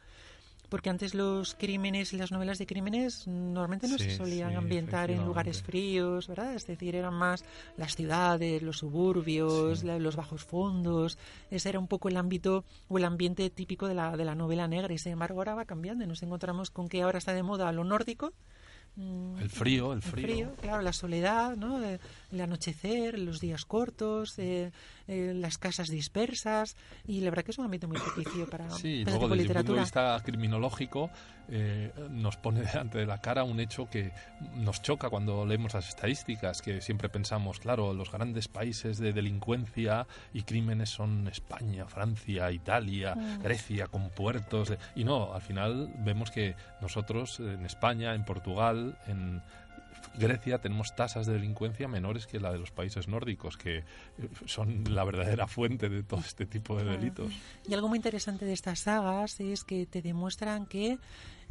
Porque antes los crímenes y las novelas de crímenes normalmente no Sí, se solían sí, ambientar en lugares fríos, ¿verdad? Es decir, eran más las ciudades, los suburbios, Sí. la- los bajos fondos. Ese era un poco el ámbito o el ambiente típico de la, de la novela negra. Y sin embargo, ahora va cambiando y nos encontramos con que ahora está de moda lo nórdico. Mm, el frío, el el frío. frío, claro, la soledad, ¿no? El anochecer, los días cortos, eh, eh, las casas dispersas y la verdad que es un ambiente muy propicio para, Sí, para luego tipo desde un punto de vista criminológico eh, nos pone delante de la cara un hecho que nos choca cuando leemos las estadísticas, que siempre pensamos, claro, los grandes países de delincuencia y crímenes son España, Francia, Italia, Mm. Grecia, con puertos. de- y no, al final vemos que nosotros en España, en Portugal, en Grecia tenemos tasas de delincuencia menores que la de los países nórdicos, que eh, son la verdadera fuente de todo este tipo de delitos. Y algo muy interesante de estas sagas es que te demuestran que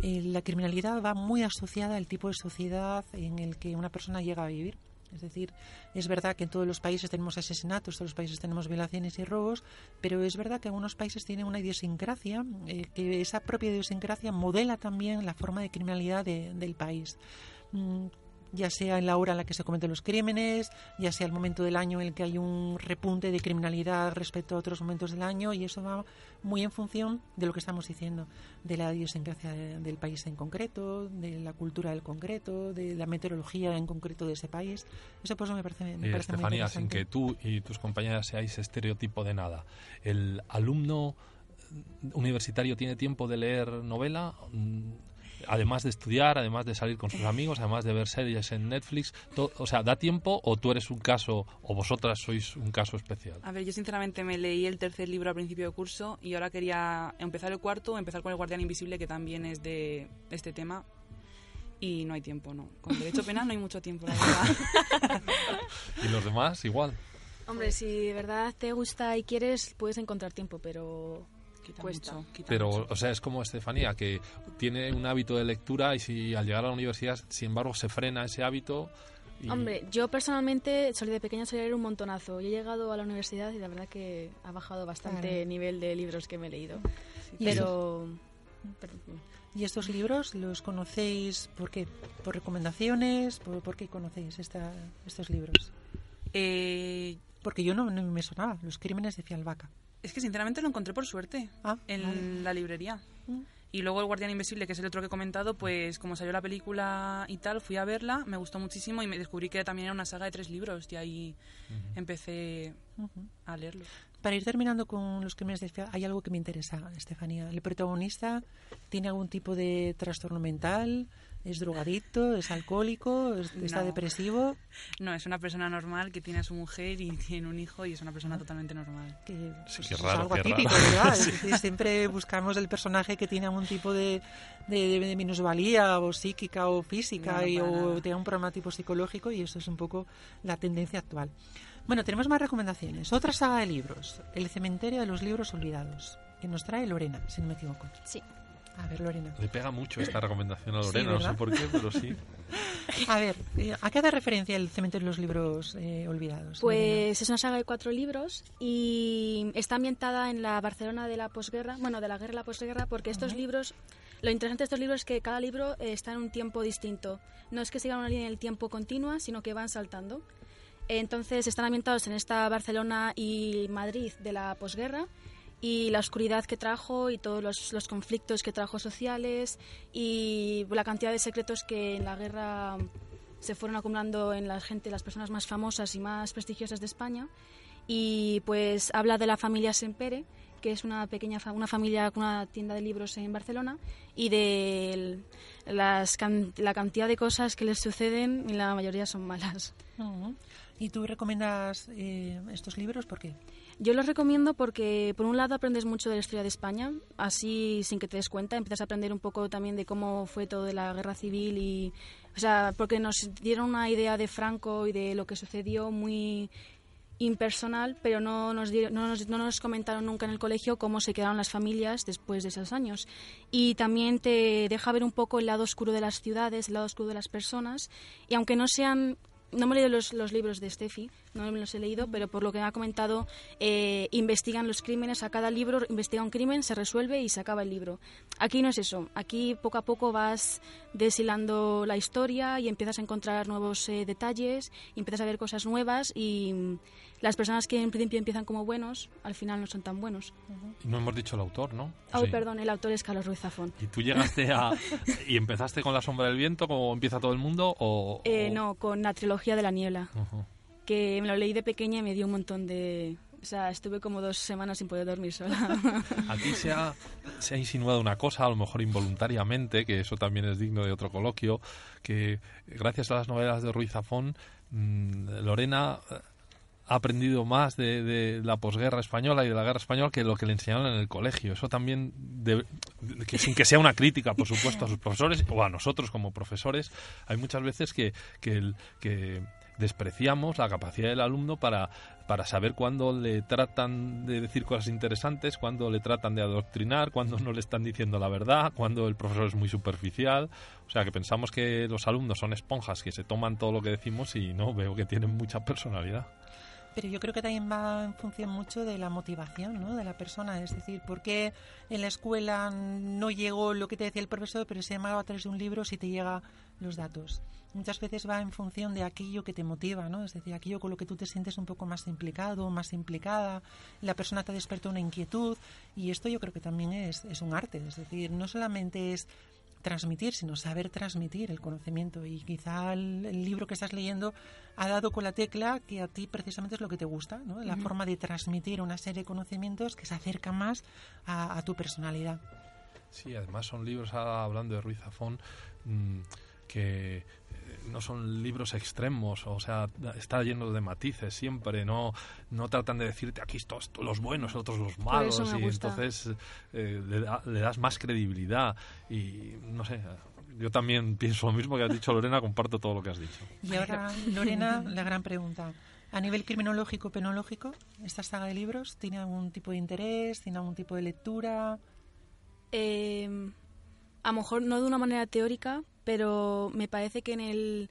eh, la criminalidad va muy asociada al tipo de sociedad en el que una persona llega a vivir. Es decir, es verdad que en todos los países tenemos asesinatos, todos los países tenemos violaciones y robos, pero es verdad que algunos países tienen una idiosincrasia, eh, que esa propia idiosincrasia modela también la forma de criminalidad de- del país. Mm, ya sea en la hora en la que se cometen los crímenes, ya sea el momento del año en el que hay un repunte de criminalidad respecto a otros momentos del año, y eso va muy en función de lo que estamos diciendo, de la idiosincrasia de- del país en concreto, de la cultura del concreto, de la meteorología en concreto de ese país. Eso por eso me parece, me Eh, parece muy Estefanía, sin que tú y tus compañeras seáis estereotipo de nada, ¿el alumno universitario tiene tiempo de leer novela? Además de estudiar, además de salir con sus amigos, además de ver series en Netflix, to- o sea, ¿da tiempo o tú eres un caso o vosotras sois un caso especial? A ver, yo sinceramente me leí el tercer libro al principio de curso y ahora quería empezar el cuarto, empezar con El Guardián Invisible, que también es de este tema. Y no hay tiempo, no. Con derecho penal no hay mucho tiempo, la verdad. ¿Y los demás igual? Hombre, si de verdad te gusta y quieres, puedes encontrar tiempo, pero Quita Cuesta. mucho, quita Pero, mucho. o sea, es como Estefanía, que tiene un hábito de lectura y si al llegar a la universidad, sin embargo, se frena ese hábito. y- Hombre, yo personalmente solí de pequeña solía leer un montonazo. Yo he llegado a la universidad y la verdad que ha bajado bastante Claro. el nivel de libros que me he leído. Y Pero... pero- ¿Y estos libros los conocéis por qué? ¿Por recomendaciones? ¿Por, por qué conocéis esta- estos libros? Eh, Porque yo no, no me sonaba, Los crímenes de Fialbaca. Es que sinceramente lo encontré por suerte Ah, en vale. la librería. Mm. Y luego El Guardián Invisible, que es el otro que he comentado, pues como salió la película y tal, fui a verla, me gustó muchísimo y me descubrí que también era una saga de tres libros y ahí empecé a leerlo. Para ir terminando con los crímenes de Fialbaca, hay algo que me interesa, Estefanía. ¿El protagonista tiene algún tipo de trastorno mental? ¿Es drogadicto? ¿Es alcohólico? es- ¿Está No. depresivo? No, es una persona normal que tiene a su mujer y tiene un hijo y es una persona totalmente normal. que Sí, pues, qué es raro, algo qué atípico, raro. ¿verdad? Sí. Es decir, siempre buscamos el personaje que tiene algún tipo de, de, de minusvalía o psíquica o física No, no, y, o tiene un problema tipo psicológico y eso es un poco la tendencia actual. Bueno, tenemos más recomendaciones. Otra saga de libros, El cementerio de los libros olvidados, que nos trae Lorena, si no me equivoco. Sí. A ver, Lorena. Le pega mucho esta recomendación a Sí, Lorena, no sé por qué, pero sí. A ver, eh, ¿a qué hace referencia el cementerio de los libros eh, olvidados? Pues es una saga de cuatro libros y está ambientada en la Barcelona de la posguerra, bueno, de la guerra y la posguerra, porque estos libros, lo interesante de estos libros es que cada libro eh, está en un tiempo distinto. No es que sigan una línea del tiempo continua, sino que van saltando. Entonces están ambientados en esta Barcelona y Madrid de la posguerra y la oscuridad que trajo y todos los, los conflictos que trajo sociales y la cantidad de secretos que en la guerra se fueron acumulando en la gente, las personas más famosas y más prestigiosas de España. Y pues habla de la familia Sempere, que es una pequeña una familia con una tienda de libros en Barcelona, y de el- las can- la cantidad de cosas que les suceden, y la mayoría son malas. Ujú. ¿Y tú recomiendas eh, estos libros? ¿Por qué? Yo los recomiendo porque, por un lado, aprendes mucho de la historia de España, así sin que te des cuenta, empiezas a aprender un poco también de cómo fue todo de la guerra civil y, o sea, porque nos dieron una idea de Franco y de lo que sucedió muy impersonal, pero no nos, dieron- no, nos, no nos comentaron nunca en el colegio cómo se quedaron las familias después de esos años. Y también te deja ver un poco el lado oscuro de las ciudades, el lado oscuro de las personas, y aunque no sean no me he leído los, los libros de Steffi, no me los he leído, pero por lo que me ha comentado, eh, investigan los crímenes, a cada libro investiga un crimen, se resuelve y se acaba el libro. Aquí no es eso, aquí poco a poco vas deshilando la historia y empiezas a encontrar nuevos eh, detalles, y empiezas a ver cosas nuevas y mm, las personas que en principio empiezan como buenos, al final no son tan buenos. Y no hemos dicho el autor, ¿no? Oh, Sí. perdón, el autor es Carlos Ruiz Zafón. ¿Y tú llegaste a... y empezaste con La sombra del viento, como empieza todo el mundo, o...? Eh, o- no, con la trilogía de la niebla. Que me lo leí de pequeña y me dio un montón de... O sea, estuve como dos semanas sin poder dormir sola. Aquí se ha, se ha insinuado una cosa, a lo mejor involuntariamente, que eso también es digno de otro coloquio, que gracias a las novelas de Ruiz Zafón, mm, Lorena eh, ha aprendido más de, de la posguerra española y de la guerra española que lo que le enseñaron en el colegio. Eso también, de- de- que sin que sea una crítica, por supuesto, a sus profesores o a nosotros como profesores, hay muchas veces que, que, el- que despreciamos la capacidad del alumno para, para saber cuándo le tratan de decir cosas interesantes, cuándo le tratan de adoctrinar, cuándo no le están diciendo la verdad, cuándo el profesor es muy superficial. O sea, que pensamos que los alumnos son esponjas que se toman todo lo que decimos y no, veo que tienen mucha personalidad. Pero yo creo que también va en función mucho de la motivación ¿no? de la persona. Es decir, ¿por qué en la escuela no llegó lo que te decía el profesor, pero se llamaba a través de un libro si te llega los datos? Muchas veces va en función de aquello que te motiva, ¿no? Es decir, aquello con lo que tú te sientes un poco más implicado, más implicada. La persona te desperta una inquietud y esto yo creo que también es, es un arte. Es decir, no solamente es transmitir, sino saber transmitir el conocimiento. Y quizá el, el libro que estás leyendo ha dado con la tecla que a ti precisamente es lo que te gusta, ¿no? La forma de transmitir una serie de conocimientos que se acerca más a, a tu personalidad. Sí, además son libros, ahora hablando de Ruiz Zafón, mm, que eh, no son libros extremos, o sea, está lleno de matices siempre, no, no tratan de decirte aquí estos los buenos, otros los malos, eso me y gusta. entonces eh, le, da- le das más credibilidad y no sé, yo también pienso lo mismo que has dicho Lorena, comparto todo lo que has dicho. Y ahora, Lorena, la gran pregunta. A nivel criminológico, penológico, esta saga de libros, ¿tiene algún tipo de interés? ¿Tiene algún tipo de lectura? Eh, a lo mejor no de una manera teórica, pero me parece que en el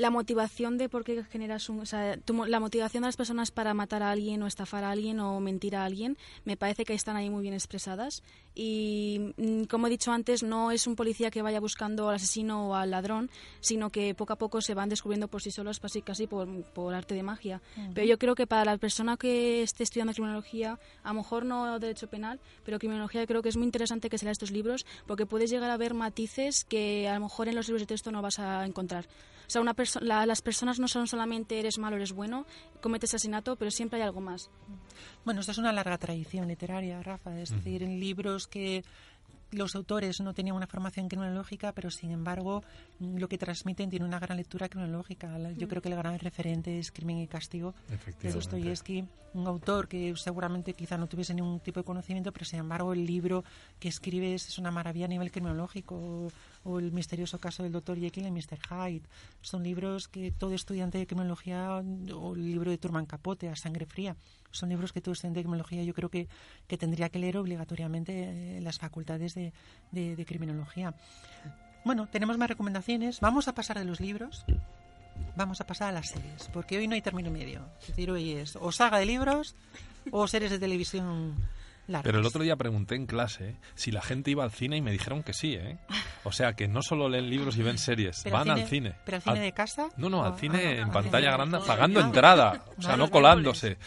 la motivación de por qué generas un, o sea, tu la motivación de las personas para matar a alguien o estafar a alguien o mentir a alguien, me parece que están ahí muy bien expresadas y mm, como he dicho antes, no es un policía que vaya buscando al asesino o al ladrón, sino que poco a poco se van descubriendo por sí solos, casi casi por, por arte de magia. Pero yo creo que para la persona que esté estudiando criminología, a lo mejor no derecho penal, pero criminología creo que es muy interesante que se lea estos libros porque puedes llegar a ver matices que a lo mejor en los libros de texto no vas a encontrar. O sea, una perso- la- las personas no son solamente eres malo, eres bueno, cometes asesinato, pero siempre hay algo más. Bueno, esto es una larga tradición literaria, Rafa. Es decir, en libros que los autores no tenían una formación criminológica, pero sin embargo mm, lo que transmiten tiene una gran lectura criminológica. La- Yo creo que el gran referente es Crimen y Castigo de. Dostoyevsky, un autor que seguramente quizá no tuviese ningún tipo de conocimiento, pero sin embargo el libro que escribes es una maravilla a nivel criminológico. O, El misterioso caso del doctor Jekyll y Mr. Hyde. Son libros que todo estudiante de criminología, o el libro de Turman Capote, A Sangre Fría, son libros que todo estudiante de criminología yo creo que, que tendría que leer obligatoriamente eh, en las facultades de, de- de criminología. Bueno, tenemos más recomendaciones. Vamos a pasar de los libros. Vamos a pasar a las series, porque hoy no hay término medio. Es decir, hoy es o saga de libros o series de televisión largas. Pero el otro día pregunté en clase si la gente iba al cine y me dijeron que sí, ¿eh? O sea, que no solo leen libros y ven series, ¿Pero van al cine. ¿Pero al cine de casa? No, no, ¿O- al cine ah, en ah, pantalla ah, grande, pagando entrada. O sea, no colándose.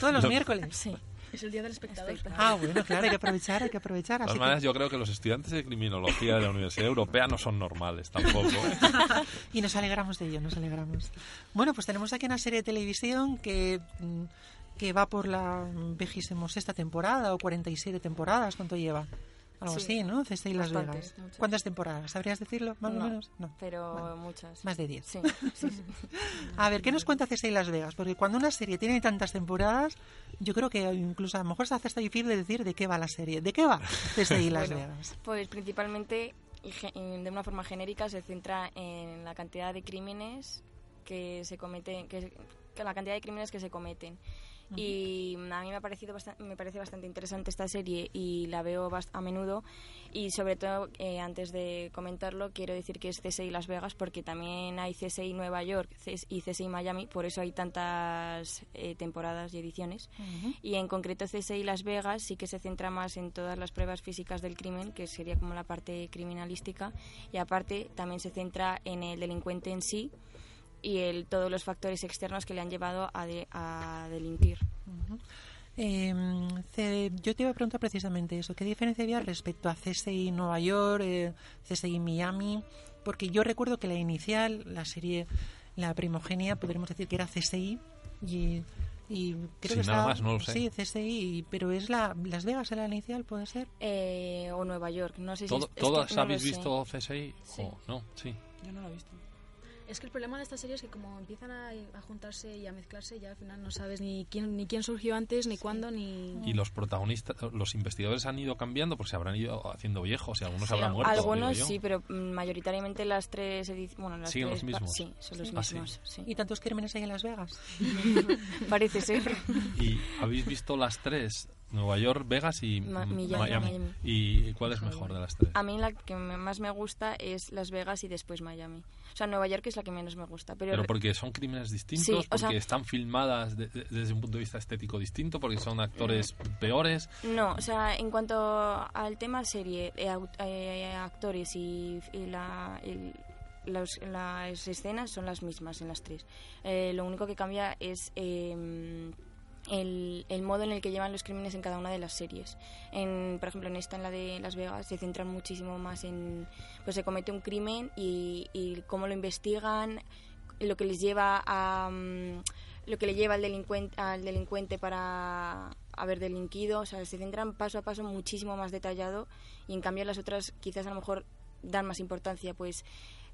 Todos los Lo- miércoles. Sí. Es el día del espectador. Ah, bueno, claro, hay que aprovechar, hay que aprovechar. De Así todas que- maneras, yo creo que los estudiantes de criminología de la Universidad Europea no son normales tampoco. y nos alegramos de ello, nos alegramos. Bueno, pues tenemos aquí una serie de televisión que, mm, que va por la viejísimo sexta temporada o 47 temporadas, ¿cuánto lleva? Algo Sí, así, ¿no? CSI Las bastante, Vegas. muchas. ¿Cuántas temporadas? ¿Sabrías decirlo, más o No, menos? No. Pero muchas. Más de 10. Sí. A ver, ¿qué nos cuenta CSI Las Vegas? Porque cuando una serie tiene tantas temporadas, yo creo que incluso a lo mejor se hace hasta difícil de decir de qué va la serie. ¿De qué va CSI Las Bueno, Vegas? Pues principalmente, y y de una forma genérica, se centra en la cantidad de crímenes que se cometen, que, que la cantidad de crímenes que se cometen. Y a mí me ha parecido bastante, me parece bastante interesante esta serie y la veo a menudo. Y sobre todo eh, antes de comentarlo quiero decir que es CSI Las Vegas porque también hay CSI Nueva York y CSI Miami por eso hay tantas eh, temporadas y ediciones. Y en concreto CSI Las Vegas sí que se centra más en todas las pruebas físicas del crimen, que sería como la parte criminalística, y aparte también se centra en el delincuente en sí y el, todos los factores externos que le han llevado a, de- a delinquir. Eh, C- yo te iba a preguntar precisamente eso. ¿Qué diferencia había respecto a CSI Nueva York, eh, CSI Miami? Porque yo recuerdo que la inicial, la serie, la primogenia, podríamos decir que era CSI y, y creo Sí, que nada estaba- más, no lo sé. Sí, CSI, pero es la Las Vegas la inicial, ¿puede ser? Eh, o Nueva York, no sé si Todo- es- es que ¿Todas no habéis sé. visto CSI? Sí. o no? Sí. Yo no lo he visto. Es que el problema de esta serie es que como empiezan a, a juntarse y a mezclarse, ya al final no sabes ni quién ni quién surgió antes, ni cuándo, ni... Y los protagonistas, los investigadores han ido cambiando porque se habrán ido haciendo viejos y algunos Sí, habrán muerto. Algunos sí, pero mm, mayoritariamente las tres ediciones... Bueno, las ¿Siguen tres los mismos? Sí, son los Ah, sí. mismos. sí. ¿Y tantos crímenes hay en Las Vegas? Parece ser. ¿Y habéis visto las tres? Nueva York, Vegas y Ma- Miami. Miami. ¿Y cuál es mejor de las tres? A mí la que más me gusta es Las Vegas y después Miami. O sea, Nueva York es la que menos me gusta. Pero, Pero porque son crímenes distintos, Sí, o porque sea- están filmadas de- de- desde un punto de vista estético distinto, porque son actores peores. No, o sea, en cuanto al tema serie, eh, eh, actores y, y la, el- los- las escenas son las mismas en las tres. Eh, lo único que cambia es eh, el, el modo en el que llevan los crímenes en cada una de las series. En, por ejemplo, en esta, en la de Las Vegas, se centran muchísimo más en, pues se comete un crimen y, y cómo lo investigan, lo que les lleva a... mm, lo que le lleva al delincuente, al delincuente para haber delinquido, o sea, se centran paso a paso muchísimo más detallado y en cambio las otras quizás a lo mejor dan más importancia, pues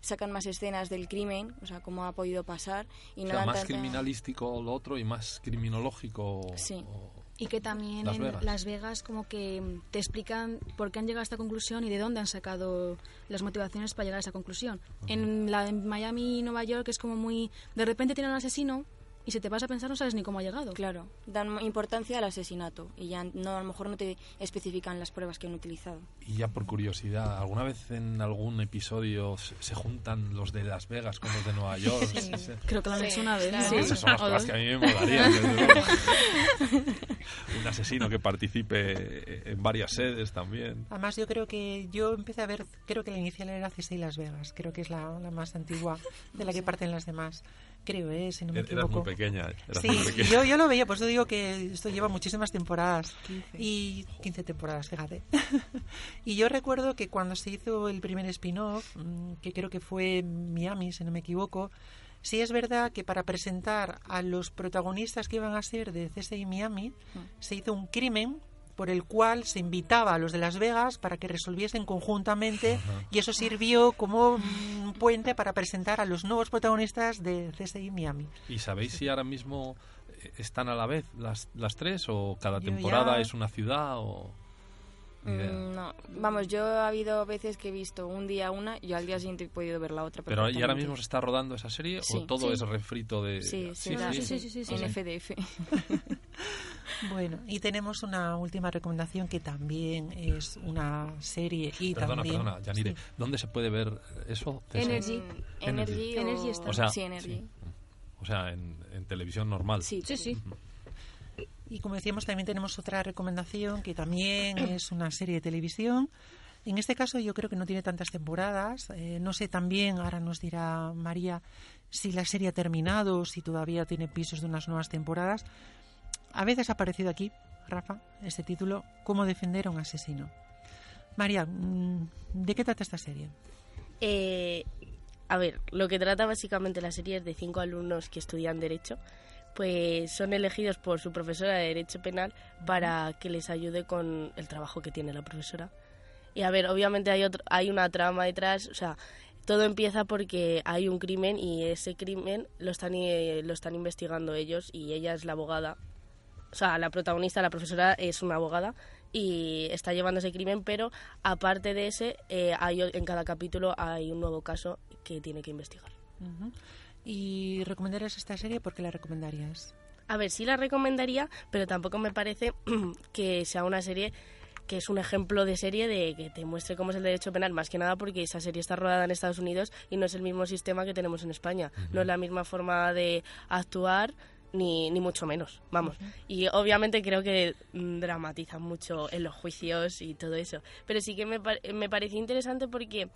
sacan más escenas del crimen, o sea, cómo ha podido pasar y O no sea, más tanta- criminalístico lo otro y más criminológico. Sí. o- Y que también Las en Vegas. Las Vegas como que te explican por qué han llegado a esta conclusión y de dónde han sacado las motivaciones para llegar a esa conclusión. En la en Miami y Nueva York es como muy... De repente tiene un asesino y si te vas a pensar no sabes ni cómo ha llegado. Claro, dan importancia al asesinato y ya no a lo mejor no te especifican las pruebas que han utilizado. Y ya por curiosidad, ¿alguna vez en algún episodio se, se juntan los de Las Vegas con los de Nueva York? Sí, sí. Creo que lo han Sí, hecho una vez. claro. Esas son las cosas que a mí me molarían. Un asesino que participe en varias sedes también. Además, yo creo que yo empecé a ver, creo que la inicial era CSI Las Vegas, creo que es la, la más antigua de la que parten las demás. Creo, ¿eh? si no me Eras equivoco. muy pequeña. eras Sí, muy pequeña. yo, yo lo veía, pues yo digo que esto lleva muchísimas temporadas. 15. Y 15 temporadas, fíjate. y yo recuerdo que cuando se hizo el primer spin-off, mm, que creo que fue Miami, si no me equivoco, sí es verdad que para presentar a los protagonistas que iban a ser de CSI Miami, se hizo un crimen por el cual se invitaba a los de Las Vegas para que resolviesen conjuntamente y eso sirvió como un puente para presentar a los nuevos protagonistas de CSI Miami. ¿Y sabéis si ahora mismo eh, están a la vez las, las tres o cada Yo temporada ya- es una ciudad o...? Mm, no, vamos, yo ha habido veces que he visto un día una y al día siguiente he podido ver la otra. ¿Pero y ahora mismo se está rodando esa serie o Sí. todo Sí. es refrito de...? Sí, sí, sí, sí, sí, sí, sí. en FDF. Bueno, y tenemos una última recomendación que también es una serie y Perdona, también... perdona, Yanire. Sí. ¿Dónde se puede ver eso? Energy. Energy. Energy, Energy o... está. O sea, sí, Energy. sí. O sea, en, en televisión normal. Sí, Sí, sí. Y como decíamos, también tenemos otra recomendación que también es una serie de televisión. En este caso yo creo que no tiene tantas temporadas. Eh, no sé también, ahora nos dirá María, si la serie ha terminado o si todavía tiene pisos de unas nuevas temporadas. A veces ha aparecido aquí, Rafa, este título, Cómo defender a un asesino. María, mm, ¿de qué trata esta serie? Eh, a ver, lo que trata básicamente la serie es de cinco alumnos que estudian Derecho, pues son elegidos por su profesora de Derecho Penal para que les ayude con el trabajo que tiene la profesora. Y a ver, obviamente hay, otro, hay una trama detrás, o sea, todo empieza porque hay un crimen y ese crimen lo están, eh, lo están investigando ellos y ella es la abogada. O sea, la protagonista, la profesora, es una abogada y está llevando ese crimen, pero aparte de ese, eh, hay, en cada capítulo hay un nuevo caso que tiene que investigar. ¿Y recomendarías esta serie? ¿Por qué la recomendarías? A ver, sí la recomendaría, pero tampoco me parece que sea una serie que es un ejemplo de serie de que te muestre cómo es el derecho penal, más que nada porque esa serie está rodada en Estados Unidos y no es el mismo sistema que tenemos en España. No es la misma forma de actuar, ni, ni mucho menos, vamos. Y obviamente creo que mm, dramatizan mucho en los juicios y todo eso. Pero sí que me, par- me pareció interesante porque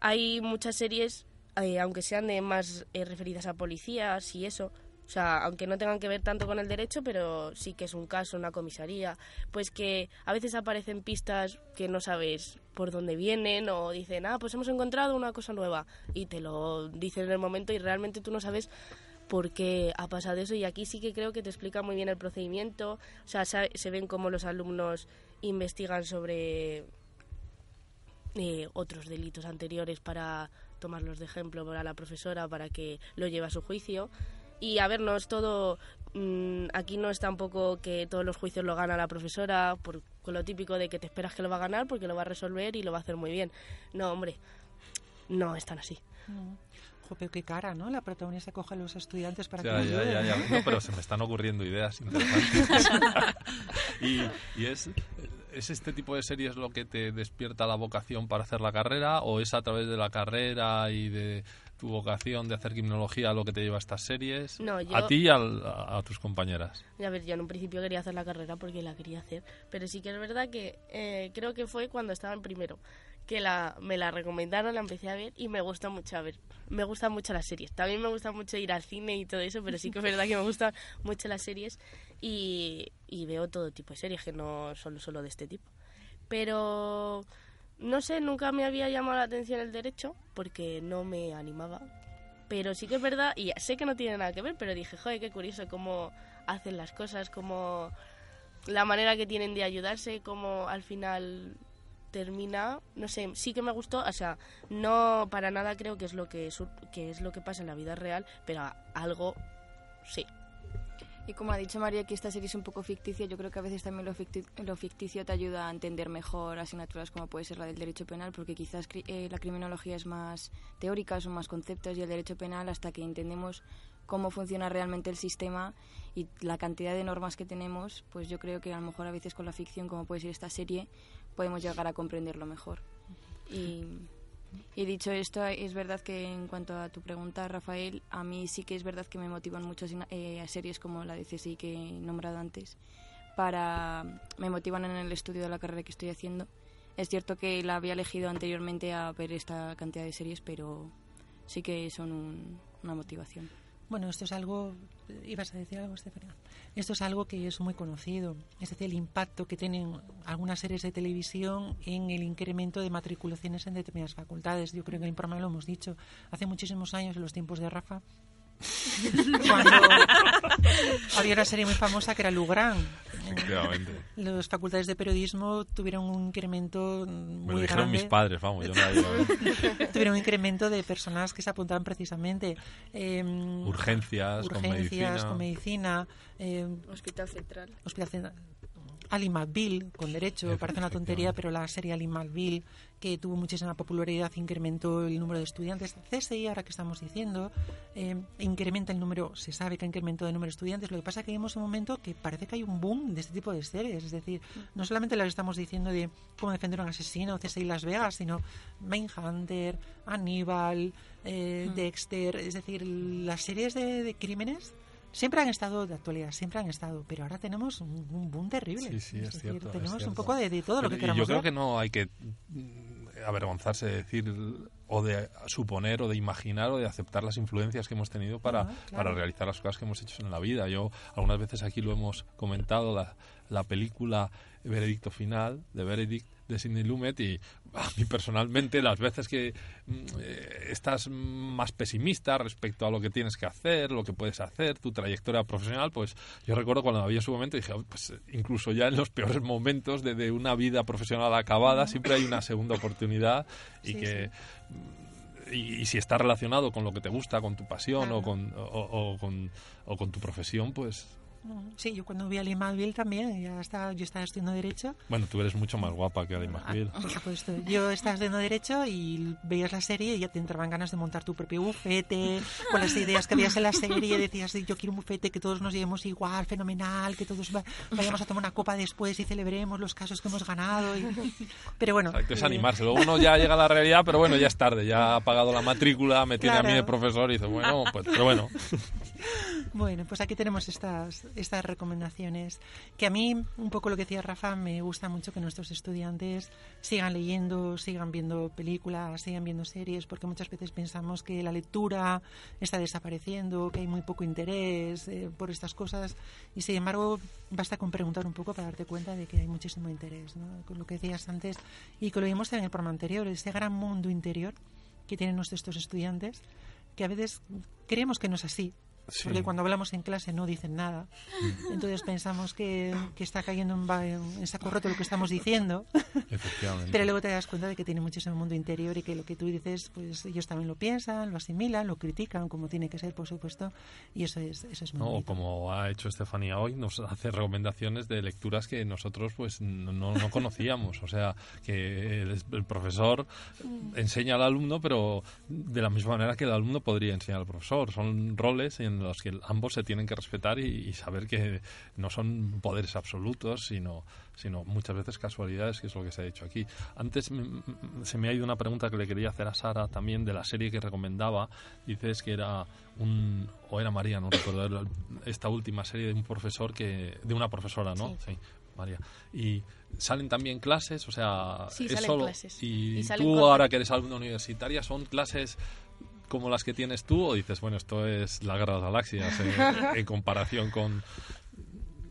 hay muchas series, eh, aunque sean de más eh, referidas a policías y eso, o sea, aunque no tengan que ver tanto con el derecho, pero sí que es un caso, una comisaría, pues que a veces aparecen pistas que no sabes por dónde vienen o dicen, ah, pues hemos encontrado una cosa nueva y te lo dicen en el momento y realmente tú no sabes por qué ha pasado eso. Y aquí sí que creo que te explica muy bien el procedimiento, o sea, se ven cómo los alumnos investigan sobre eh, otros delitos anteriores para tomarlos de ejemplo para la profesora para que lo lleve a su juicio y a ver no es todo mm, aquí no es tampoco que todos los juicios lo gana la profesora por con lo típico de que te esperas que lo va a ganar porque lo va a resolver y lo va a hacer muy bien no hombre no es tan así Jope, qué cara, ¿no? La protagonista coge a los estudiantes para Ya, que ya, ya, ya. No, pero se me están ocurriendo ideas interesantes. y y es, ¿es este tipo de series lo que te despierta la vocación para hacer la carrera o es a través de la carrera y de tu vocación de hacer criminología lo que te lleva a estas series? No, yo- A ti y a, a tus compañeras. A ver, yo en un principio quería hacer la carrera porque la quería hacer, pero sí que es verdad que eh, creo que fue cuando estaba en primero que la, me la recomendaron, la empecé a ver y me gusta mucho a ver. Me gustan mucho las series. También me gusta mucho ir al cine y todo eso, pero sí que es verdad que me gustan mucho las series y, y veo todo tipo de series que no solo solo de este tipo. Pero no sé, nunca me había llamado la atención el derecho porque no me animaba. Pero sí que es verdad, y sé que no tiene nada que ver, pero dije, joder, qué curioso cómo hacen las cosas, cómo la manera que tienen de ayudarse, cómo al final termina, no sé, sí que me gustó, o sea, no para nada creo que es lo que, que es lo que pasa en la vida real, pero algo sí. Y como ha dicho María que esta serie es un poco ficticia, yo creo que a veces también lo, ficti- lo ficticio te ayuda a entender mejor asignaturas como puede ser la del derecho penal, porque quizás cri- eh, la criminología es más teórica, son más conceptos, y el derecho penal hasta que entendemos cómo funciona realmente el sistema y la cantidad de normas que tenemos, pues yo creo que a lo mejor a veces con la ficción, como puede ser esta serie, podemos llegar a comprenderlo mejor. Y, dicho esto, es verdad que en cuanto a tu pregunta, Rafael, a mí sí que es verdad que me motivan mucho eh, series como la de CSI que he nombrado antes, para me motivan en el estudio de la carrera que estoy haciendo. Es cierto que la había elegido anteriormente a ver esta cantidad de series, pero sí que son un- una motivación. Bueno, esto es algo, ibas a decir algo, Estefania. Esto es algo que es muy conocido, es decir, el impacto que tienen algunas series de televisión en el incremento de matriculaciones en determinadas facultades. Yo creo que en el programa lo hemos dicho. Hace muchísimos años, en los tiempos de Rafa, cuando había una serie muy famosa que era Lugran. Efectivamente. Las facultades de periodismo tuvieron un incremento muy Me lo dijeron grande. mis padres, vamos, yo no la llevo a ver. tuvieron un incremento de personas que se apuntaban precisamente. eh, Urgencias, con urgencias, medicina. con medicina, eh, Hospital Central. Hospital Central. Ali McBeal, con derecho, parece una tontería, pero la serie Ali McBeal, que tuvo muchísima popularidad, incrementó el número de estudiantes. CSI, ahora que estamos diciendo, eh, incrementa el número, se sabe que ha incrementado el número de estudiantes. Lo que pasa es que vemos un momento que parece que hay un boom de este tipo de series. Es decir, no solamente las estamos diciendo de cómo defender a un asesino, CSI Las Vegas, sino Mindhunter, Aníbal, eh, Dexter. Es decir, las series de, de crímenes siempre han estado de actualidad, siempre han estado, pero ahora tenemos un, un boom terrible. Sí, sí, es decir, cierto, es tenemos un poco de, de todo lo que Y queramos Yo creo ver. que no hay que mm, avergonzarse de decir o de suponer o de imaginar o de aceptar las influencias que hemos tenido para, claro. para realizar las cosas que hemos hecho en la vida. Yo algunas veces aquí lo hemos comentado, la, la película Veredicto Final de Veredict de Sidney Lumet y a mí personalmente las veces que mm, eh, estás más pesimista respecto a lo que tienes que hacer, lo que puedes hacer, tu trayectoria profesional, pues yo recuerdo cuando en su momento dije, "Oh, pues incluso ya en los peores momentos de, de una vida profesional acabada siempre hay una segunda oportunidad y Sí, que mm, y, y si está relacionado con lo que te gusta, con tu pasión o, con, o, o con, o con tu profesión, pues Sí, yo cuando vi a Lee Malville también, ya estaba, yo estaba estudiando Derecho. bueno, tú eres mucho más guapa que Ah, McBeal. por supuesto. Yo estaba estudiando Derecho y veías la serie y ya te entraban ganas de montar tu propio bufete, con las ideas que veías en la serie, decías, yo quiero un bufete que todos nos llevemos igual, fenomenal, que todos va- vayamos a tomar una copa después y celebremos los casos que hemos ganado. y- Pero bueno. Exacto, es eh, animarse. Luego uno ya llega a la realidad, pero bueno, ya es tarde. Ya ha pagado la matrícula, me tiene a mí de profesor y dice, bueno, pues, pero bueno. Bueno, pues aquí tenemos estas, estas recomendaciones. Que a mí, un poco lo que decía Rafa, me gusta mucho que nuestros estudiantes sigan leyendo, sigan viendo películas, sigan viendo series, porque muchas veces pensamos que la lectura está desapareciendo, que hay muy poco interés eh, por estas cosas. Y sin embargo, basta con preguntar un poco para darte cuenta de que hay muchísimo interés, ¿no? Con lo que decías antes y que lo vimos en el programa anterior, ese gran mundo interior que tienen nuestros estudiantes, que a veces creemos que no es así, Sí. porque cuando hablamos en clase no dicen nada. Entonces pensamos que, que está cayendo en, en saco roto lo que estamos diciendo, Efectivamente. pero luego te das cuenta de que tiene muchísimo mundo interior y que lo que tú dices, pues ellos también lo piensan, lo asimilan, lo critican, como tiene que ser, por supuesto, y eso es, eso es muy ¿no? Como ha hecho Estefanía hoy, nos hace recomendaciones de lecturas que nosotros pues no, no conocíamos. O sea, que el, el profesor enseña al alumno, pero de la misma manera que el alumno podría enseñar al profesor. Son roles en los que ambos se tienen que respetar y, y saber que no son poderes absolutos, sino sino muchas veces casualidades, que es lo que se ha dicho aquí. Antes mm, se me ha ido una pregunta que le quería hacer a Sara también de la serie que recomendaba. Dices que era un o era María, no recuerdo, esta última serie de un profesor que de una profesora, ¿no? Sí. María. Y salen también clases, o sea, Sí, es salen solo clases. y, Y salen tú ahora que eres alumna universitaria son clases como las que tienes tú o dices, bueno, esto es la guerra de las galaxias eh, en comparación con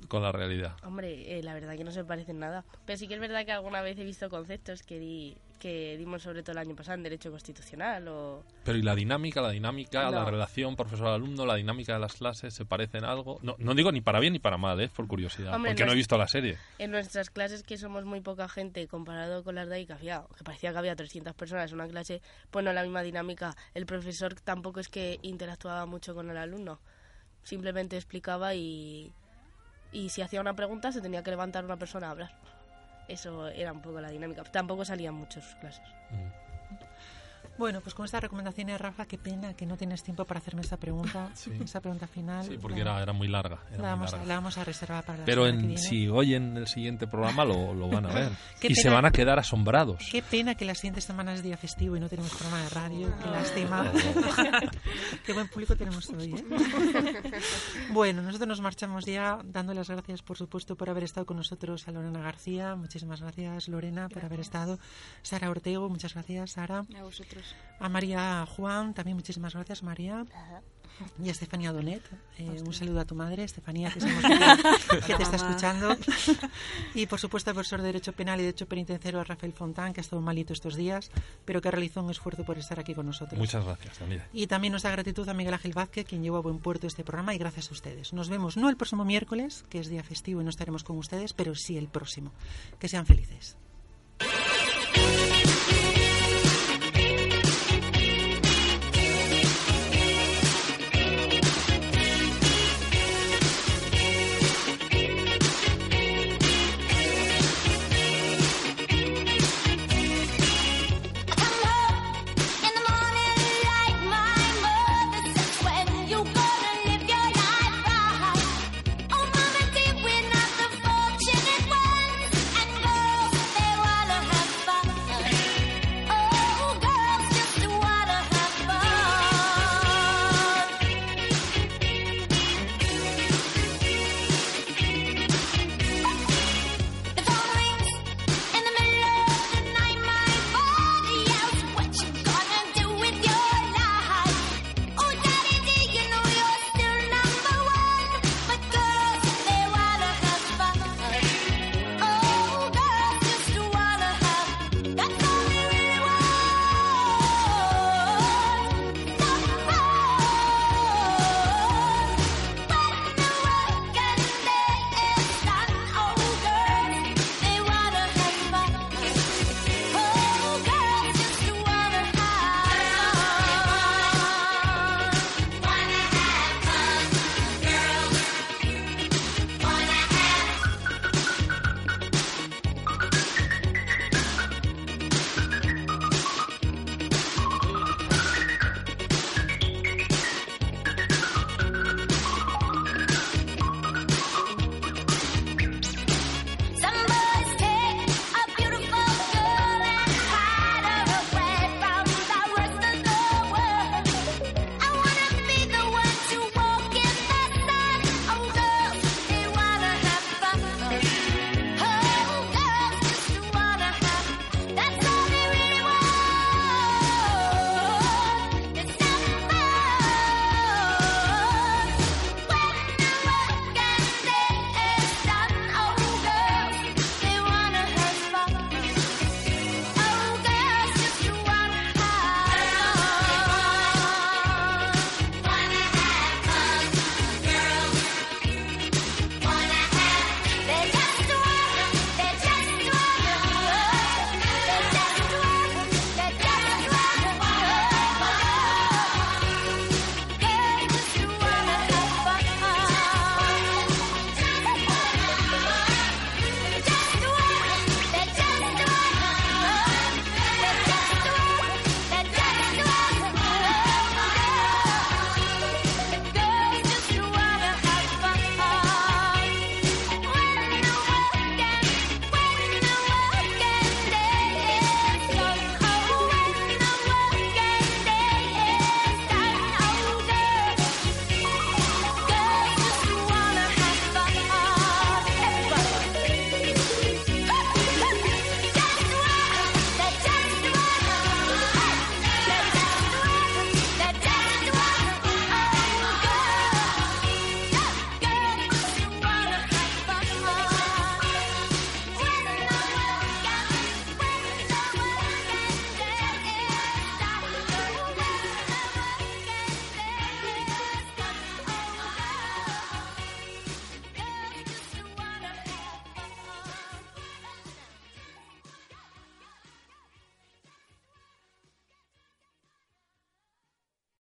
con la realidad. Hombre, eh, la verdad que no se parecen nada. Pero sí que es verdad que alguna vez he visto conceptos que, di, que dimos sobre todo el año pasado en Derecho Constitucional o... Pero ¿y la dinámica, la dinámica, la No. relación profesor-alumno, la dinámica de las clases, se parecen algo? No, no digo ni para bien ni para mal, ¿eh? por curiosidad, Hombre, porque no no he es- visto la serie. En nuestras clases, que somos muy poca gente comparado con las de ahí, que, había, que parecía que había 300 personas en una clase, pues no la misma dinámica. El profesor tampoco es que interactuaba mucho con el alumno. simplemente explicaba y, y si hacía una pregunta se tenía que levantar una persona a hablar. Eso era un poco la dinámica. Tampoco salían muchos clases. Mm. Bueno, pues con estas recomendaciones, Rafa, qué pena que no tienes tiempo para hacerme esta pregunta, Sí. esa pregunta final. Sí, porque la, era, era muy larga. era la muy vamos, a- larga. la vamos a reservar para la Pero semana que en, viene. si oyen el siguiente programa lo, lo van a ver. Y se pena. van a quedar asombrados. Qué pena que la siguiente semana es día festivo y no tenemos programa de radio. Qué lástima. Qué buen público tenemos hoy. ¿eh? bueno, nosotros nos marchamos ya dando las gracias, por supuesto, por haber estado con nosotros a Lorena García. Muchísimas gracias, Lorena, por haber estado. Sara Ortego, muchas gracias, Sara. A vosotros. A María Juan, también muchísimas gracias, María. Y a Estefanía Donet, eh, un saludo a tu madre, Estefanía, que, que, que te está escuchando. Y por supuesto al profesor de Derecho Penal y Derecho Penitenciario, a Rafael Fontán, que ha estado malito estos días, pero que realizó un esfuerzo por estar aquí con nosotros. Muchas gracias, también. Y también nuestra gratitud a Miguel Ángel Vázquez, quien llevó a buen puerto este programa, y gracias a ustedes. Nos vemos no el próximo miércoles, que es día festivo y no estaremos con ustedes, pero sí el próximo. Que sean felices.